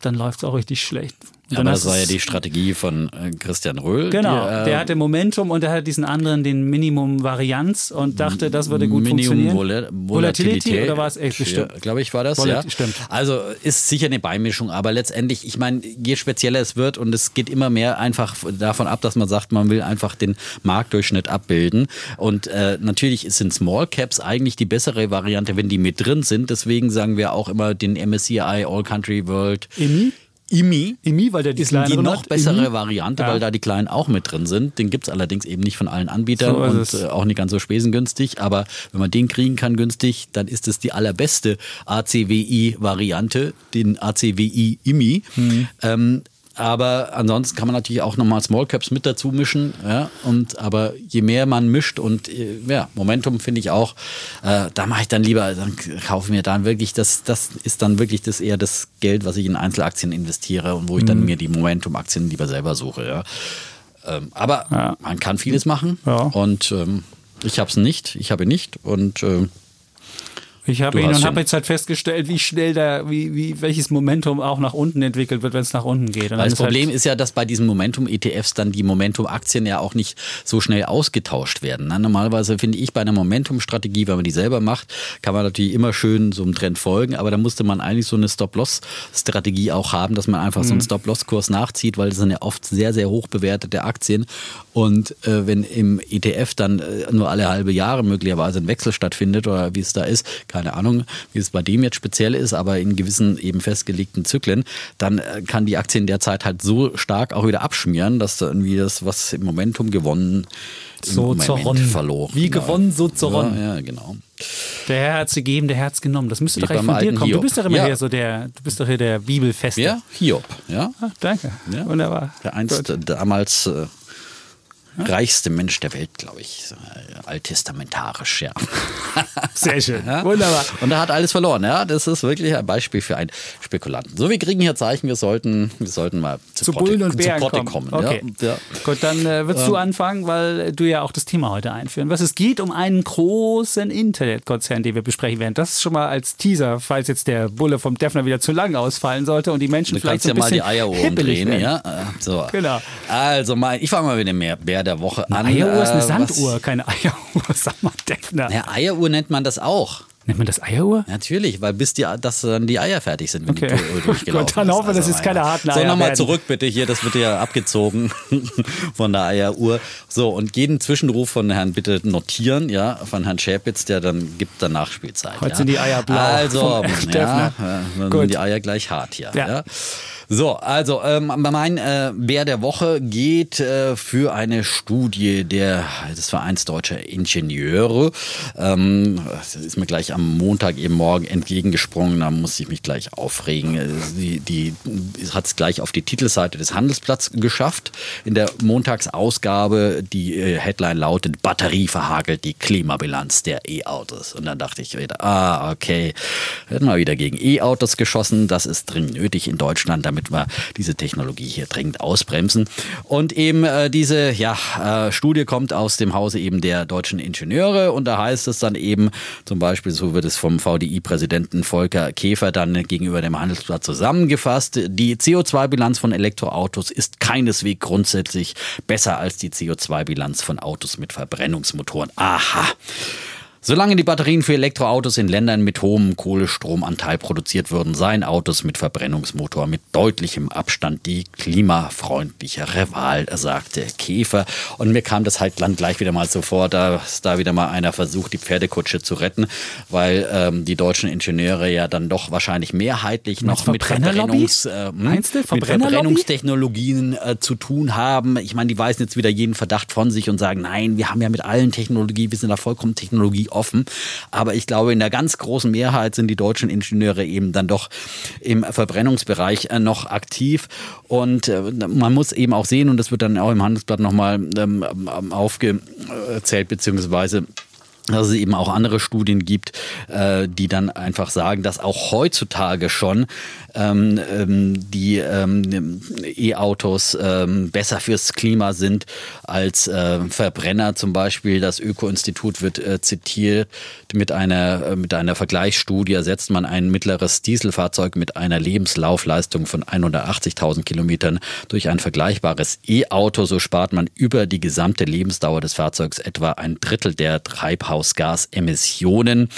dann läuft es auch richtig schlecht. Ja, aber das war ja die Strategie von äh, Christian Röhl. Genau, die, äh, der hatte Momentum und der hat diesen anderen, den Minimum Varianz und dachte, das würde gut Minimum funktionieren. Vol Volatility oder war es echt bestimmt? Ja, Glaube ich, war das, Volat ja. Stimmt. Also ist sicher eine Beimischung, aber letztendlich, ich meine, je spezieller es wird und es geht immer mehr einfach davon ab, dass man sagt, man will einfach den Marktdurchschnitt abbilden und äh, natürlich sind Small Caps eigentlich die bessere Variante, wenn die mit drin sind. Deswegen sagen wir auch immer den MSCI All Country World. EMI? IMI. IMI, weil der die ist die noch hat. bessere IMI. Variante, Ja. weil da die kleinen auch mit drin sind. Den gibt es allerdings eben nicht von allen Anbietern So und äh, auch nicht ganz so spesengünstig. Aber wenn man den kriegen kann günstig, dann ist es die allerbeste ACWI-Variante, den ACWI IMI. Mhm. Ähm, aber ansonsten kann man natürlich auch nochmal Small Caps mit dazu mischen. Ja? Und, aber je mehr man mischt und äh, ja, Momentum finde ich auch, äh, da mache ich dann lieber, dann kaufe ich mir dann wirklich, das, das ist dann wirklich das eher das Geld, was ich in Einzelaktien investiere und wo ich Mhm. dann mir die Momentum-Aktien lieber selber suche. Ja? Ähm, aber Ja. man kann vieles machen Ja. und ähm, ich habe es nicht, ich habe ihn nicht und ähm, Ich habe ihn und habe jetzt halt festgestellt, wie schnell da, wie, wie, welches Momentum auch nach unten entwickelt wird, wenn es nach unten geht. Weil das ist halt- Problem ist ja, dass bei diesen Momentum-ETFs dann die Momentum-Aktien ja auch nicht so schnell ausgetauscht werden. ne? Normalerweise finde ich bei einer Momentum-Strategie, wenn man die selber macht, kann man natürlich immer schön so einem Trend folgen, aber da musste man eigentlich so eine Stop-Loss-Strategie auch haben, dass man einfach so einen Stop-Loss-Kurs nachzieht, weil das sind ja oft sehr, sehr hoch bewertete Aktien. Und äh, wenn im ETF dann äh, nur alle halbe Jahre möglicherweise ein Wechsel stattfindet oder wie es da ist, keine Ahnung, wie es bei dem jetzt speziell ist, aber in gewissen eben festgelegten Zyklen, dann äh, kann die Aktie in der Zeit halt so stark auch wieder abschmieren, dass da irgendwie das, was im Momentum gewonnen, im So Moment zerronnen. verloren. Wie gewonnen, so zerronnen. Ja, ja, genau. Der Herr hat sie gegeben, der Herz genommen. Das müsste Wie doch eigentlich von dir kommen. Du Hiob. bist doch immer Ja. hier so der, du bist doch hier der Bibelfeste. Wer? Hiob, ja. Ah, danke. Ja. Wunderbar. Der einst Gut. damals äh, reichste Mensch der Welt, glaube ich. Äh, alttestamentarisch, ja. Sehr schön. Ja? Wunderbar. Und er hat alles verloren. Ja, das ist wirklich ein Beispiel für einen Spekulanten. So, wir kriegen hier Zeichen, wir sollten, wir sollten mal zu, Zu Potte, Bullen und zu Bären Potte kommen. kommen. Okay. Ja, ja. Gut, dann äh, würdest du anfangen, weil du ja auch das Thema heute einführen. Was es geht um einen großen Internetkonzern, den wir besprechen werden. Das schon mal als Teaser, falls jetzt der Bulle vom Defner wieder zu lang ausfallen sollte und die Menschen Du vielleicht kannst so ja ein mal die hippelig umdrehen, ja. Äh, So. Genau. Also mein, ich fange mal mit dem Bär der Woche an. Eieruhr ist eine Äh, Sanduhr, keine Eieruhr. Sag mal, Defner. Was, ja, Eieruhr nennt man das auch. Nennt man das Eieruhr? Natürlich, weil bis die, dass dann die Eier fertig sind, wenn Okay. die Tour durchgelaufen Gut, dann ist. hoffen wir, dass es keine harten So, Eier nochmal werden. zurück bitte hier, das wird ja abgezogen von der Eieruhr. So, und jeden Zwischenruf von Herrn bitte notieren, ja, von Herrn Schäpitz, der dann gibt dann Nachspielzeit. Heute ja. sind die Eier blau Also, ja, dann sind die Eier gleich hart hier. Ja. Ja. So, also ähm, mein äh, Bär der Woche geht äh, für eine Studie der, des Vereins Deutscher Ingenieure. Ähm, das ist mir gleich am Montag eben morgen entgegengesprungen, da musste ich mich gleich aufregen. Äh, Die, die hat es gleich auf die Titelseite des Handelsblatts geschafft. In der Montagsausgabe, die äh, Headline lautet, Batterie verhagelt die Klimabilanz der E-Autos. Und dann dachte ich wieder, ah, okay, wird mal wieder gegen E-Autos geschossen. Das ist dringend nötig in Deutschland, damit wir diese Technologie hier dringend ausbremsen. Und eben äh, diese ja, äh, Studie kommt aus dem Hause eben der deutschen Ingenieure und da heißt es dann eben zum Beispiel, so wird es vom VDI-Präsidenten Volker Käfer dann gegenüber dem Handelsblatt zusammengefasst, die CO2-Bilanz von Elektroautos ist keineswegs grundsätzlich besser als die CO2-Bilanz von Autos mit Verbrennungsmotoren. Aha. Solange die Batterien für Elektroautos in Ländern mit hohem Kohlestromanteil produziert würden, seien Autos mit Verbrennungsmotor mit deutlichem Abstand die klimafreundlichere Wahl, sagte Käfer. Und mir kam das halt dann gleich wieder mal so vor, dass da wieder mal einer versucht, die Pferdekutsche zu retten, weil ähm, die deutschen Ingenieure ja dann doch wahrscheinlich mehrheitlich noch mit? Verbrennungs, äh, hm, mit? Verbrennungstechnologien äh, zu tun haben. Ich meine, die weisen jetzt wieder jeden Verdacht von sich und sagen, nein, wir haben ja mit allen Technologie, wir sind da vollkommen technologieoffen. Aber ich glaube, in der ganz großen Mehrheit sind die deutschen Ingenieure eben dann doch im Verbrennungsbereich äh, noch aktiv. Und äh, man muss eben auch sehen, und das wird dann auch im Handelsblatt nochmal ähm, ähm, aufgezählt, beziehungsweise dass es eben auch andere Studien gibt, äh, die dann einfach sagen, dass auch heutzutage schon ähm, ähm, die ähm, E-Autos ähm, besser fürs Klima sind als äh, Verbrenner. Zum Beispiel das Öko-Institut wird äh, zitiert mit einer, äh, mit einer Vergleichsstudie. Ersetzt man ein mittleres Dieselfahrzeug mit einer Lebenslaufleistung von 180.000 Kilometern durch ein vergleichbares E-Auto, so spart man über die gesamte Lebensdauer des Fahrzeugs etwa ein Drittel der Treibhaus Treibhausgasemissionen.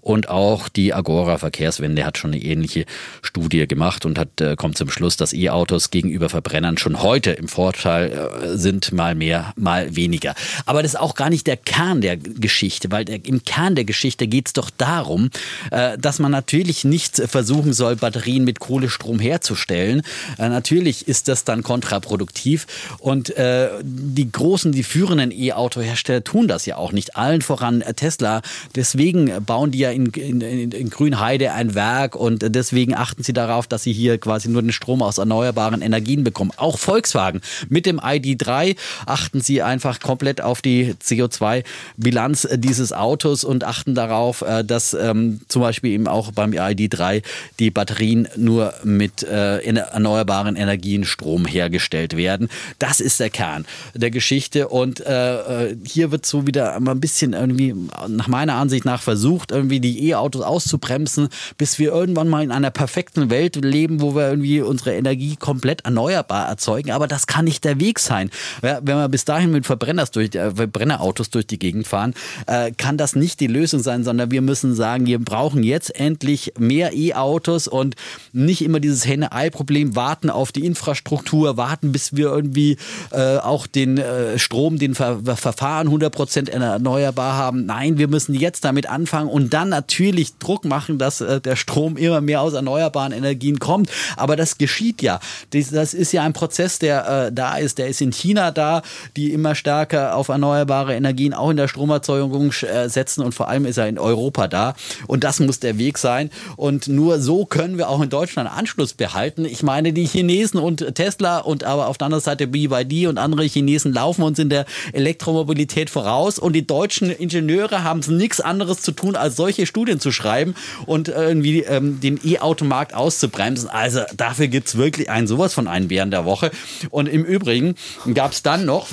Und auch die Agora Verkehrswende hat schon eine ähnliche Studie gemacht und hat, äh, kommt zum Schluss, dass E-Autos gegenüber Verbrennern schon heute im Vorteil äh, sind, mal mehr, mal weniger. Aber das ist auch gar nicht der Kern der Geschichte, weil der, im Kern der Geschichte geht es doch darum, äh, dass man natürlich nicht versuchen soll, Batterien mit Kohlestrom herzustellen. Äh, natürlich ist das dann kontraproduktiv und äh, die großen, die führenden E-Auto-Hersteller tun das ja auch nicht. Allen voran Tesla. Deswegen bauen die ja in, in, in Grünheide ein Werk und deswegen achten sie darauf, dass sie hier quasi nur den Strom aus erneuerbaren Energien bekommen. Auch Volkswagen mit dem ID3 achten sie einfach komplett auf die CO2-Bilanz dieses Autos und achten darauf, äh, dass ähm, zum Beispiel eben auch beim ID3 die Batterien nur mit äh, erneuerbaren Energien Strom hergestellt werden. Das ist der Kern der Geschichte und äh, äh hier wird so wieder mal ein bisschen irgendwie nach meiner Ansicht nach versucht, irgendwie die E-Autos auszubremsen, bis wir irgendwann mal in einer perfekten Welt leben, wo wir irgendwie unsere Energie komplett erneuerbar erzeugen. Aber das kann nicht der Weg sein. Wenn wir bis dahin mit Verbrenners durch, äh, Verbrennerautos durch die Gegend fahren, äh, kann das nicht die Lösung sein, sondern wir müssen sagen, wir brauchen jetzt endlich mehr E-Autos und nicht immer dieses Henne-Ei-Problem, warten auf die Infrastruktur, warten, bis wir irgendwie äh, auch den äh, Strom, den Ver Verfahren 100% erneuerbar haben. Nein, wir müssen jetzt damit anfangen und dann natürlich Druck machen, dass äh, der Strom immer mehr aus erneuerbaren Energien kommt. Aber das geschieht ja. Das, das ist ja ein Prozess, der äh, da ist. Der ist in China da, die immer stärker auf erneuerbare Energien auch in der Stromerzeugung äh, setzen und vor allem ist er in Europa da. Und das muss der Weg sein. Und nur so können wir auch in Deutschland Anschluss behalten. Ich meine, die Chinesen und Tesla und aber auf der anderen Seite BYD und andere Chinesen laufen uns in der Elektromobilität voraus und die deutschen Ingenieure haben es nichts anderes zu tun, als solche Studien zu schreiben und irgendwie ähm, den E-Automarkt auszubremsen. Also dafür gibt es wirklich einen sowas von einen Bären der Woche. Und im Übrigen gab es dann noch.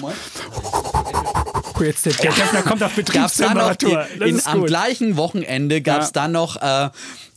Jetzt der, der Defner kommt auf Betriebstemperatur. am gleichen Wochenende gab es ja. dann noch äh,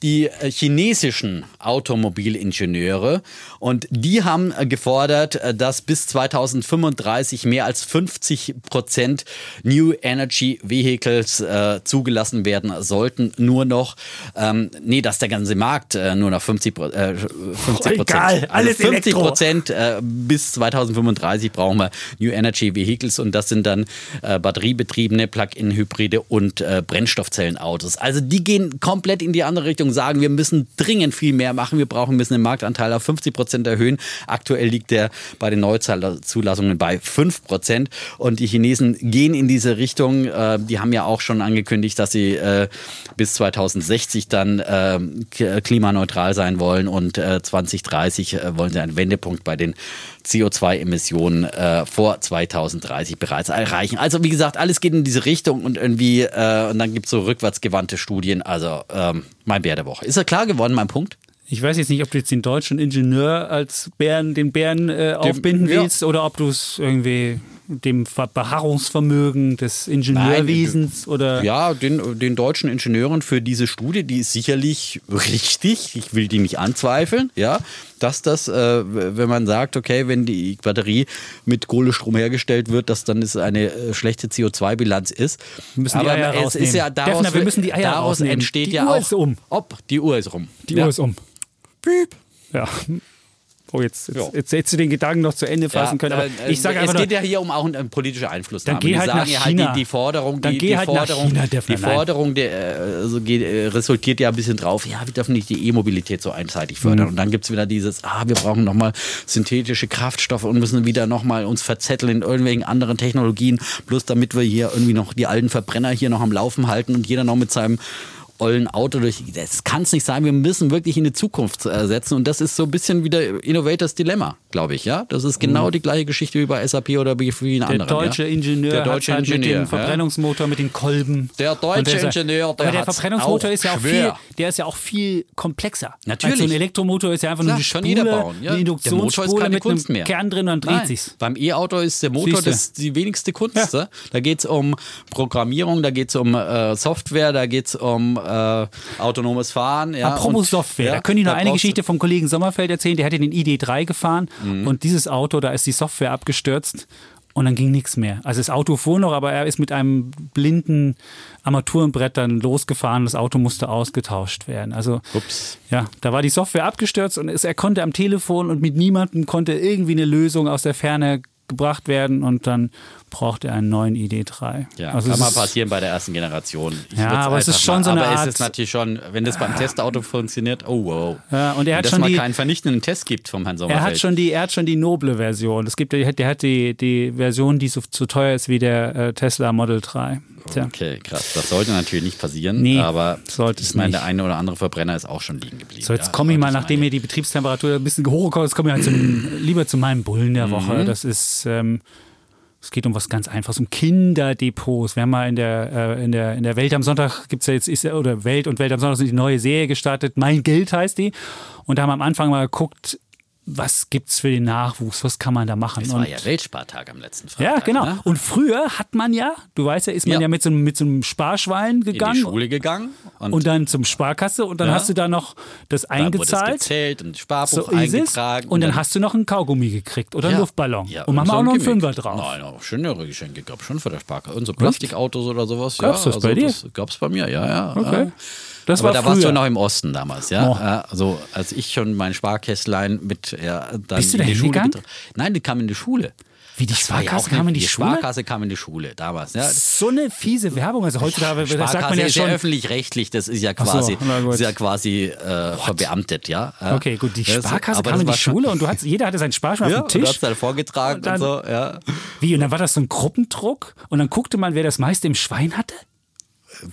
die äh, chinesischen Automobilingenieure und die haben äh, gefordert, äh, dass bis 2035 mehr als 50 Prozent New Energy Vehicles äh, zugelassen werden sollten. Nur noch, ähm, nee, dass der ganze Markt äh, nur noch 50 äh, 50 Prozent. Egal, alles also 50 Prozent bis 2035 brauchen wir New Energy Vehicles und das sind dann äh, batteriebetriebene Plug-in-Hybride und äh, Brennstoffzellenautos. Also die gehen komplett in die andere Richtung, sagen, wir müssen dringend viel mehr machen. Wir brauchen, müssen den Marktanteil auf 50 Prozent erhöhen. Aktuell liegt der bei den Neuzulassungen bei 5 Prozent. Und die Chinesen gehen in diese Richtung. Äh, die haben ja auch schon angekündigt, dass sie äh, bis 2060 dann äh, klimaneutral sein wollen und 2030 wollen sie einen Wendepunkt bei den CO2-Emissionen äh, vor 2030 bereits erreichen. Also wie gesagt, alles geht in diese Richtung und irgendwie, äh, und dann gibt es so rückwärtsgewandte Studien. Also ähm, mein Bär der Woche. Ist er klar geworden, mein Punkt? Ich weiß jetzt nicht, ob du jetzt den deutschen Ingenieur als Bären, den Bären äh, aufbinden dem, willst ja. oder ob du es irgendwie dem Beharrungsvermögen des Ingenieurwesens Nein, oder. Ja, den, den deutschen Ingenieuren für diese Studie, die ist sicherlich richtig. Ich will die nicht anzweifeln, ja. Dass das, äh, wenn man sagt, okay, wenn die Batterie mit Kohlestrom hergestellt wird, dass dann es eine äh, schlechte CO2-Bilanz ist. Wir müssen Aber die Eier es rausnehmen. ist ja daraus, Defner, wir müssen die Eier daraus rausnehmen. entsteht die ja Uhr auch. Ist um. Ob die Uhr ist rum. Die ja. Uhr ist um. Piep. Ja. Oh, jetzt, jetzt, jetzt hättest du den Gedanken noch zu Ende fassen ja, können. Aber äh, ich sage es geht ja hier um auch einen politischen Einfluss. Dann geh halt nach China. Halt die, die, Forderung, dann die, die halt Forderung, China, die Forderung der, also geht, äh, resultiert ja ein bisschen drauf, ja, wir dürfen nicht die E-Mobilität so einseitig fördern. Mhm. Und dann gibt es wieder dieses, ah, wir brauchen nochmal synthetische Kraftstoffe und müssen wieder nochmal uns verzetteln in irgendwelchen anderen Technologien, bloß damit wir hier irgendwie noch die alten Verbrenner hier noch am Laufen halten und jeder noch mit seinem ollen Auto durch. Das kann es nicht sein. Wir müssen wirklich in die Zukunft äh, setzen. Und das ist so ein bisschen wieder Innovators Dilemma, glaube ich. Ja, das ist genau mhm. die gleiche Geschichte wie bei SAP oder wie vielen der anderen. Deutsche ja? Ingenieur der deutsche halt Ingenieur, mit dem Verbrennungsmotor, ja. mit den Kolben. Der deutsche der Ingenieur, der, aber der Verbrennungsmotor ist ja auch viel, der ist ja auch viel komplexer. Natürlich. Also ein Elektromotor ist ja einfach nur eine Spule, ja. eine Induktionsspule mit Kunst einem mehr. Kern drin und dann dreht sich. Beim E-Auto ist der Motor das die wenigste Kunst. Ja. Da geht es um Programmierung, da geht es um äh, Software, da geht es um äh, autonomes Fahren. Ja, Apropos Software, ja, da können ich noch eine Geschichte vom Kollegen Sommerfeld erzählen. Der hatte den ID3 gefahren mhm. und dieses Auto, da ist die Software abgestürzt und dann ging nichts mehr. Also das Auto fuhr noch, aber er ist mit einem blinden Armaturenbrett dann losgefahren. Das Auto musste ausgetauscht werden. Also Ups. ja, da war die Software abgestürzt und es, er konnte am Telefon und mit niemandem konnte irgendwie eine Lösung aus der Ferne gebracht werden und dann braucht er einen neuen ID3. Ja, also kann mal passieren bei der ersten Generation. Ich Ja, aber es ist schon mal, so eine aber Art- es ist natürlich schon, wenn das beim Testauto funktioniert, oh wow. Ja, und er hat Dass schon mal die, keinen vernichtenden Test gibt vom Herrn Sommerfeld. er hat schon die, er hat schon die noble Version. Es gibt, der hat, der hat die, die Version, die so, so teuer ist wie der äh, Tesla Model 3. Tja. Okay, krass. Das sollte natürlich nicht passieren, Nee, aber sollte es ich meine, nicht. der eine oder andere Verbrenner ist auch schon liegen geblieben. So, jetzt ja, komme ich mal, nachdem mir die Betriebstemperatur ein bisschen hochgekommen ist, komme ich halt zum, lieber zu meinem Bullen der Woche. Das ist, ähm, es geht um was ganz Einfaches, um Kinderdepots. Wir haben mal in der, äh, in der, in der Welt am Sonntag gibt es ja jetzt, ist, oder Welt und Welt am Sonntag sind die neue Serie gestartet. Mein Geld heißt die. Und da haben wir am Anfang mal geguckt, was gibt's für den Nachwuchs, was kann man da machen. Es und war ja Weltspartag am letzten ja, Freitag. genau. Ne? Und früher hat man ja, du weißt ja, ist man ja, Ja. mit, so, einem- mit so einem Sparschwein In die gegangen. Schule gegangen und, und dann zum Sparkasse und dann Ja. hast du da noch das da wurde es eingezahlt. gezählt und Sparbuch So es. eingetragen. Und dann hast du noch einen Kaugummi gekriegt oder einen Ja. Luftballon. Ja, und machen wir so auch noch einen Gimmick. Fünfer drauf. Nein, auch schönere Geschenke gab es schon für der Sparkasse. Und so Plastikautos oder sowas. Gab's ja, das bei dir? Das gab es bei mir, ja, ja. Okay. Ja. Das Aber war da früher. warst du noch im Osten damals, ja? Oh. ja also als ich schon mein Sparkästlein mit ja, dann Bist du in da die Schule hingegangen? getra- Nein, die kam in die Schule. Wie die Das ja Sparkasse auch kam in die, Schule? Sparkasse kam in die Schule damals, ja. So eine fiese Werbung. Also heutzutage das Sparkasse sagt man ja ist ja schon. öffentlich-rechtlich, das ist ja so, quasi, gut. ist ja quasi äh, verbeamtet, ja. Ja. Okay, gut, die Sparkasse aber kam in die Schule und du hattest, jeder hatte seinen Sparschwein ja, auf dem und du Tisch. hast dann vorgetragen und, Und dann- so, ja. Wie? Und dann war das so ein Gruppendruck und dann guckte man, wer das meiste im Schwein hatte?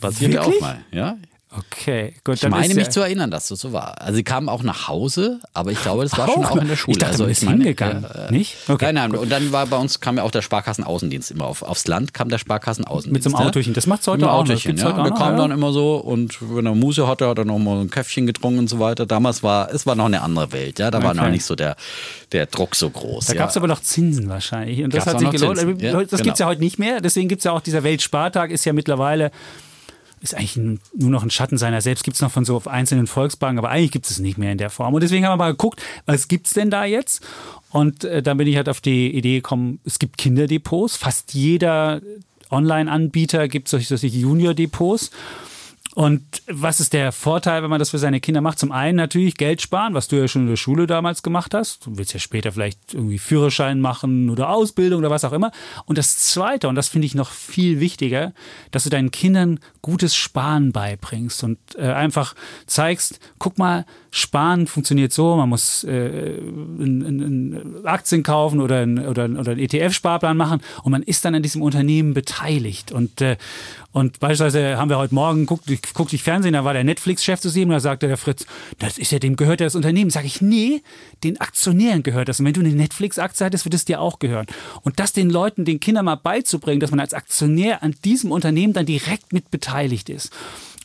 Passiert ja auch mal, ja. Okay, gut. Ich meine mich ja, zu erinnern, dass das so war. Also sie kamen auch nach Hause, aber ich glaube, das war Auch schon auch in der Schule. Ich dachte, also ich meine, hingegangen. äh, Nicht? Okay, Nein, nein. Und dann war bei uns kam ja auch der Sparkassenaußendienst immer auf, aufs Land kam der Sparkassenaußendienst. Mit so einem ja. Autochen. Das macht's heute Mit einem auch Autochen, ja. heute der kam ja. dann immer so und wenn er Muse hatte, hat er noch mal ein Käffchen getrunken und so weiter. Damals war es war noch eine andere Welt, ja. Da war Okay. noch nicht so der der Druck so groß. Da ja. gab es aber noch Zinsen wahrscheinlich. Und das Gab's hat sich gelohnt. Zinsen, ja, das genau. gibt es ja heute nicht mehr. Deswegen gibt es ja auch dieser Weltspartag, ist ja mittlerweile, ist eigentlich ein, nur noch ein Schatten seiner selbst. Gibt es noch von so einzelnen Volksbanken, aber eigentlich gibt es es nicht mehr in der Form. Und deswegen haben wir mal geguckt, was gibt es denn da jetzt? Und äh, dann bin ich halt auf die Idee gekommen, es gibt Kinderdepots. Fast jeder Online-Anbieter gibt solche, solche Junior-Depots. Und was ist der Vorteil, wenn man das für seine Kinder macht? Zum einen natürlich Geld sparen, was du ja schon in der Schule damals gemacht hast. Du willst ja später vielleicht irgendwie Führerschein machen oder Ausbildung oder was auch immer. Und das Zweite, und das finde ich noch viel wichtiger, dass du deinen Kindern gutes Sparen beibringst und äh, einfach zeigst, guck mal, Sparen funktioniert so, man muss äh, in, in, in Aktien kaufen oder, oder, oder einen ETF-Sparplan machen und man ist dann an diesem Unternehmen beteiligt. Und, äh, und beispielsweise haben wir heute Morgen, guckt guck ich Fernsehen, da war der Netflix-Chef zu sehen und da sagte der Fritz, das ist ja, dem gehört das Unternehmen. Sag ich, nee, den Aktionären gehört das. Und wenn du eine Netflix-Aktie hattest, wird es dir auch gehören. Und das den Leuten, den Kindern mal beizubringen, dass man als Aktionär an diesem Unternehmen dann direkt mit beteiligt ist.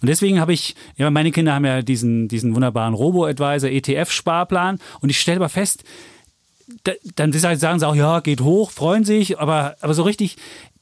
Und deswegen habe ich, ja, meine Kinder haben ja diesen, diesen wunderbaren Robo-Advisor ETF-Sparplan und ich stelle aber fest, da, dann sagen sie auch, ja, geht hoch, freuen sich, aber, aber so richtig,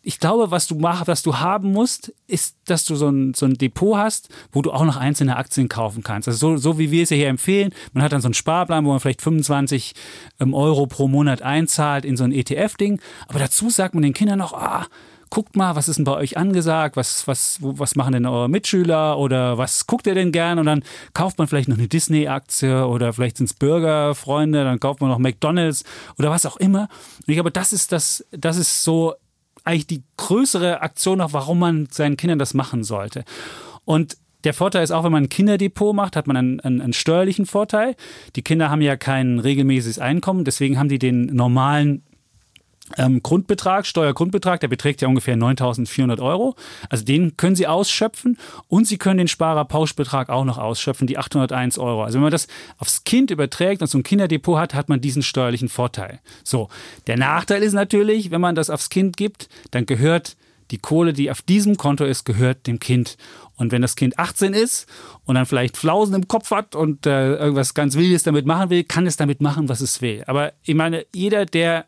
ich glaube, was du mach, was du haben musst, ist, dass du so ein, so ein Depot hast, wo du auch noch einzelne Aktien kaufen kannst. Also so, so wie wir es ja hier empfehlen, man hat dann so einen Sparplan, wo man vielleicht 25 ähm, Euro pro Monat einzahlt in so ein ETF-Ding, aber dazu sagt man den Kindern noch, ah, guckt mal, was ist denn bei euch angesagt, was, was, was machen denn eure Mitschüler oder was guckt ihr denn gern und dann kauft man vielleicht noch eine Disney-Aktie oder vielleicht sind es Burgerfreunde, dann kauft man noch McDonalds oder was auch immer. Und ich glaube, das ist das, das ist so eigentlich die größere Aktion noch, warum man seinen Kindern das machen sollte. Und der Vorteil ist auch, wenn man ein Kinderdepot macht, hat man einen, einen, einen steuerlichen Vorteil. Die Kinder haben ja kein regelmäßiges Einkommen, deswegen haben die den normalen ähm, Grundbetrag, Steuergrundbetrag, der beträgt ja ungefähr 9.400 Euro. Also den können Sie ausschöpfen und Sie können den Sparerpauschbetrag auch noch ausschöpfen, die 801 Euro. Also wenn man das aufs Kind überträgt und so ein Kinderdepot hat, hat man diesen steuerlichen Vorteil. So, der Nachteil ist natürlich, wenn man das aufs Kind gibt, dann gehört die Kohle, die auf diesem Konto ist, gehört dem Kind. Und wenn das Kind 18 ist und dann vielleicht Flausen im Kopf hat und äh, irgendwas ganz Wildes damit machen will, kann es damit machen, was es will. Aber ich meine, jeder, der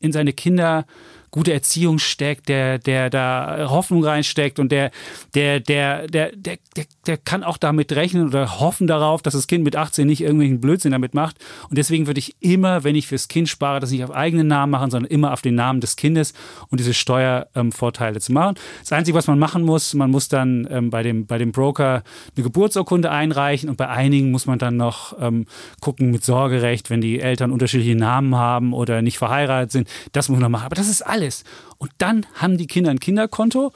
in seine Kinder gute Erziehung steckt, der, der da Hoffnung reinsteckt und der, der, der, der, der, der der kann auch damit rechnen oder hoffen darauf, dass das Kind mit 18 nicht irgendwelchen Blödsinn damit macht. Und deswegen würde ich immer, wenn ich fürs Kind spare, das nicht auf eigenen Namen machen, sondern immer auf den Namen des Kindes und diese Steuervorteile ähm, zu machen. Das Einzige, was man machen muss, man muss dann ähm, bei, dem, bei dem Broker eine Geburtsurkunde einreichen und bei einigen muss man dann noch ähm, gucken mit Sorgerecht, wenn die Eltern unterschiedliche Namen haben oder nicht verheiratet sind. Das muss man noch machen. Aber das ist alles. Und dann haben die Kinder ein Kinderkonto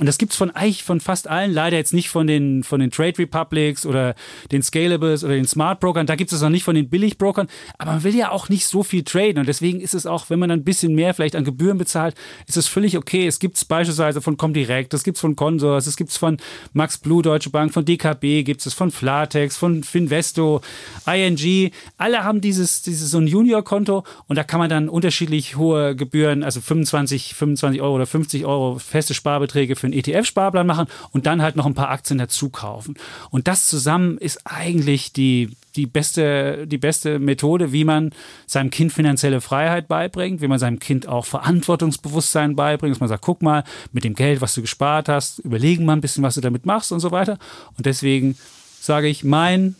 und das gibt es von eigentlich von fast allen, leider jetzt nicht von den, von den Trade Republics oder den Scalables oder den Smart Brokern. Da gibt es noch nicht von den Billigbrokern. Aber man will ja auch nicht so viel traden. Und deswegen ist es auch, wenn man ein bisschen mehr vielleicht an Gebühren bezahlt, ist es völlig okay. Es gibt es beispielsweise von Comdirect, es gibt es von Consors, es gibt es von Max Blue, Deutsche Bank, von DKB, gibt es von Flatex, von Finvesto, ING. Alle haben dieses, dieses so ein Junior-Konto und da kann man dann unterschiedlich hohe Gebühren, also 25, 25 Euro oder 50 Euro feste Sparbeträge für einen ETF-Sparplan machen und dann halt noch ein paar Aktien dazu kaufen. Und das zusammen ist eigentlich die, die, beste, die beste Methode, wie man seinem Kind finanzielle Freiheit beibringt, wie man seinem Kind auch Verantwortungsbewusstsein beibringt, dass man sagt, guck mal, mit dem Geld, was du gespart hast, überlegen mal ein bisschen, was du damit machst und so weiter. Und deswegen sage ich, mein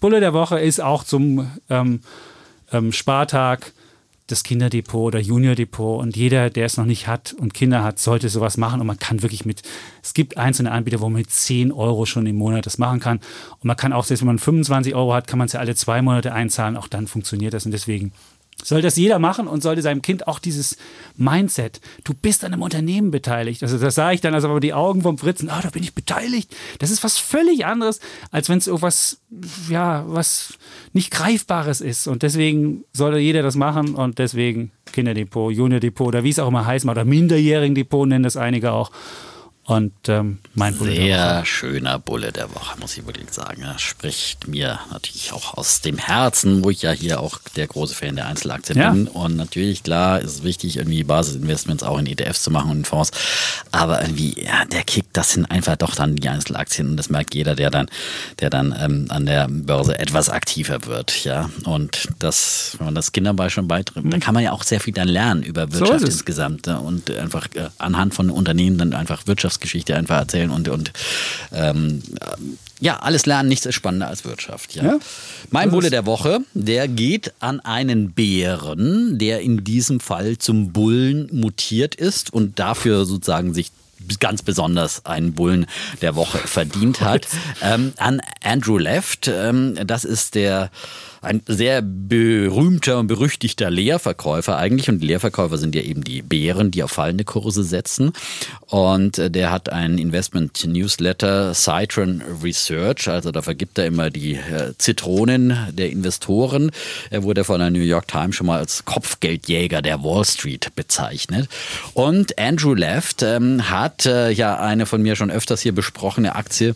Bulle der Woche ist auch zum ähm, ähm, Spartag das Kinderdepot oder Juniordepot und jeder, der es noch nicht hat und Kinder hat, sollte sowas machen und man kann wirklich mit, es gibt einzelne Anbieter, wo man mit 10 Euro schon im Monat das machen kann. Und man kann auch, selbst wenn man 25 Euro hat, kann man es ja alle zwei Monate einzahlen, auch dann funktioniert das und deswegen soll das jeder machen und sollte seinem Kind auch dieses Mindset, du bist an einem Unternehmen beteiligt. Also das sage ich dann, also aber die Augen vom Fritzen, ah, da bin ich beteiligt. Das ist was völlig anderes, als wenn es irgendwas, ja, was nicht Greifbares ist. Und deswegen sollte jeder das machen und deswegen Kinderdepot, Juniordepot oder wie es auch immer heißt, oder Minderjährigen-Depot nennen das einige auch. Und ähm, mein Bulle Sehr schöner Bulle der Woche, muss ich wirklich sagen. Er spricht mir natürlich auch aus dem Herzen, wo ich ja hier auch der große Fan der Einzelaktien ja. bin. Und natürlich, klar, ist es wichtig, irgendwie Basisinvestments auch in ETFs zu machen und in Fonds. Aber irgendwie, ja, der Kick, das sind einfach doch dann die Einzelaktien. Und das merkt jeder, der dann, der dann ähm, an der Börse etwas aktiver wird. Ja. Und das, wenn man das Kindern bei schon beitritt, mhm. da kann man ja auch sehr viel dann lernen über Wirtschaft so insgesamt. Und einfach äh, anhand von Unternehmen dann einfach Wirtschaft Wirtschaftsgeschichte einfach erzählen und, und ähm, ja, alles lernen, nichts ist spannender als Wirtschaft. Ja. ja mein Bulle der Woche, der geht an einen Bären, der in diesem Fall zum Bullen mutiert ist und dafür sozusagen sich ganz besonders einen Bullen der Woche verdient hat. Ähm, an Andrew Left, ähm, das ist der ein sehr berühmter und berüchtigter Lehrverkäufer eigentlich. Und Lehrverkäufer sind ja eben die Bären, die auf fallende Kurse setzen. Und äh, der hat einen Investment-Newsletter, Citron Research. Also da vergibt er immer die äh, Zitronen der Investoren. Er wurde von der New York Times schon mal als Kopfgeldjäger der Wall Street bezeichnet. Und Andrew Left ähm, hat äh, ja eine von mir schon öfters hier besprochene Aktie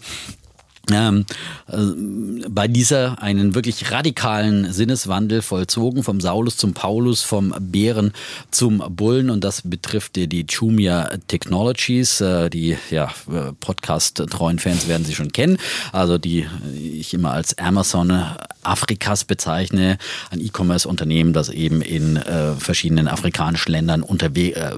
ähm, äh, bei dieser einen wirklich radikalen Sinneswandel vollzogen, vom Saulus zum Paulus, vom Bären zum Bullen. Und das betrifft die, die Jumia Technologies, äh, die ja, äh, Podcast-treuen Fans werden sie schon kennen, also die ich immer als Amazon Afrikas bezeichne, ein E-Commerce-Unternehmen, das eben in äh, verschiedenen afrikanischen Ländern unterwegs äh,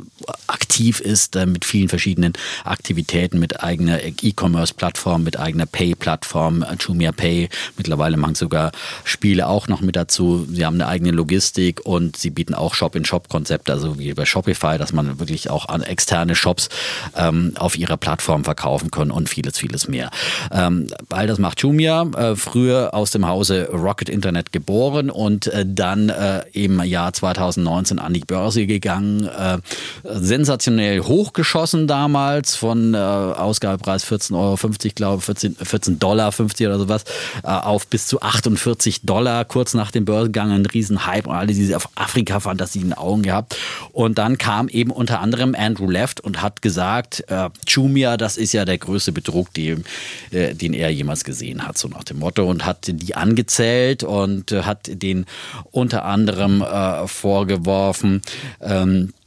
aktiv ist, äh, mit vielen verschiedenen Aktivitäten, mit eigener E-Commerce-Plattform, mit eigener Pay Plattform Jumia Pay. Mittlerweile machen sogar Spiele auch noch mit dazu. Sie haben eine eigene Logistik und sie bieten auch Shop-in-Shop-Konzepte, also wie bei Shopify, dass man wirklich auch an externe Shops ähm, auf ihrer Plattform verkaufen kann und vieles, vieles mehr. Ähm, all das macht Jumia, äh, früher aus dem Hause Rocket Internet geboren und äh, dann äh, im Jahr 2019 an die Börse gegangen. Äh, sensationell hochgeschossen damals von äh, Ausgabepreis 14,50 Euro, glaube ich, 14, 14 14 Dollar 50 oder sowas äh, auf bis zu 48 Dollar kurz nach dem Börsengang ein Riesenhype und alle diese Afrika-Fantasien in den Augen gehabt. Und dann kam eben unter anderem Andrew Left und hat gesagt, äh, Jumia, das ist ja der größte Betrug, den, äh, den er jemals gesehen hat, so nach dem Motto und hat die angezählt und äh, hat den unter anderem äh, vorgeworfen, ähm, äh,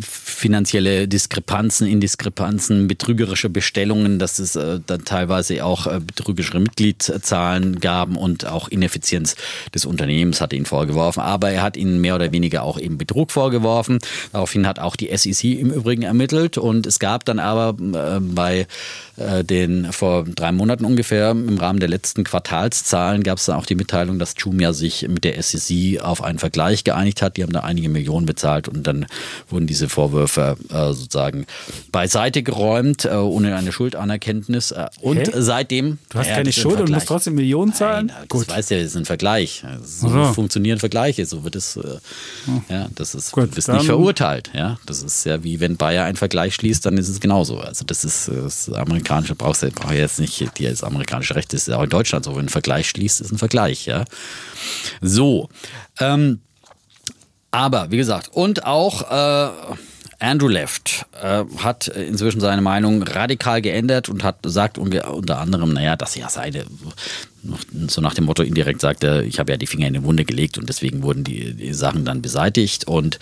finanzielle Diskrepanzen, Indiskrepanzen, betrügerische Bestellungen, dass es äh, dann teilweise auch äh, betrügerische Mitgliedszahlen gaben und auch Ineffizienz des Unternehmens hat ihn vorgeworfen. Aber er hat ihnen mehr oder weniger auch eben Betrug vorgeworfen. Daraufhin hat auch die SEC im Übrigen ermittelt und es gab dann aber äh, bei äh, den vor drei Monaten ungefähr im Rahmen der letzten Quartalszahlen gab es dann auch die Mitteilung, dass Jumia sich mit der SEC auf einen Vergleich geeinigt hat. Die haben da einige Millionen bezahlt und dann wurden diese Vorwürfe äh, sozusagen beiseite geräumt, äh, ohne eine Schuldanerkenntnis. Äh, und Hä? seitdem. Du hast keine Schuld und musst trotzdem Millionen zahlen? Nein, das weiß ja, das ist ein Vergleich. So Aha. funktionieren Vergleiche. So wird es, äh, ja, das ist, Gut, du bist nicht verurteilt. Ja, das ist ja wie wenn Bayer einen Vergleich schließt, dann ist es genauso. Also das ist äh, das amerikanische brauchst du brauch jetzt nicht. Die das amerikanische Recht ist ja auch in Deutschland so. Wenn ein Vergleich schließt, ist ein Vergleich. Ja, so. Ähm, aber wie gesagt, und auch äh, Andrew Left äh, hat inzwischen seine Meinung radikal geändert und hat sagt unter anderem, naja, dass ja seine, so nach dem Motto indirekt sagt er, ich habe ja die Finger in die Wunde gelegt und deswegen wurden die, die Sachen dann beseitigt. Und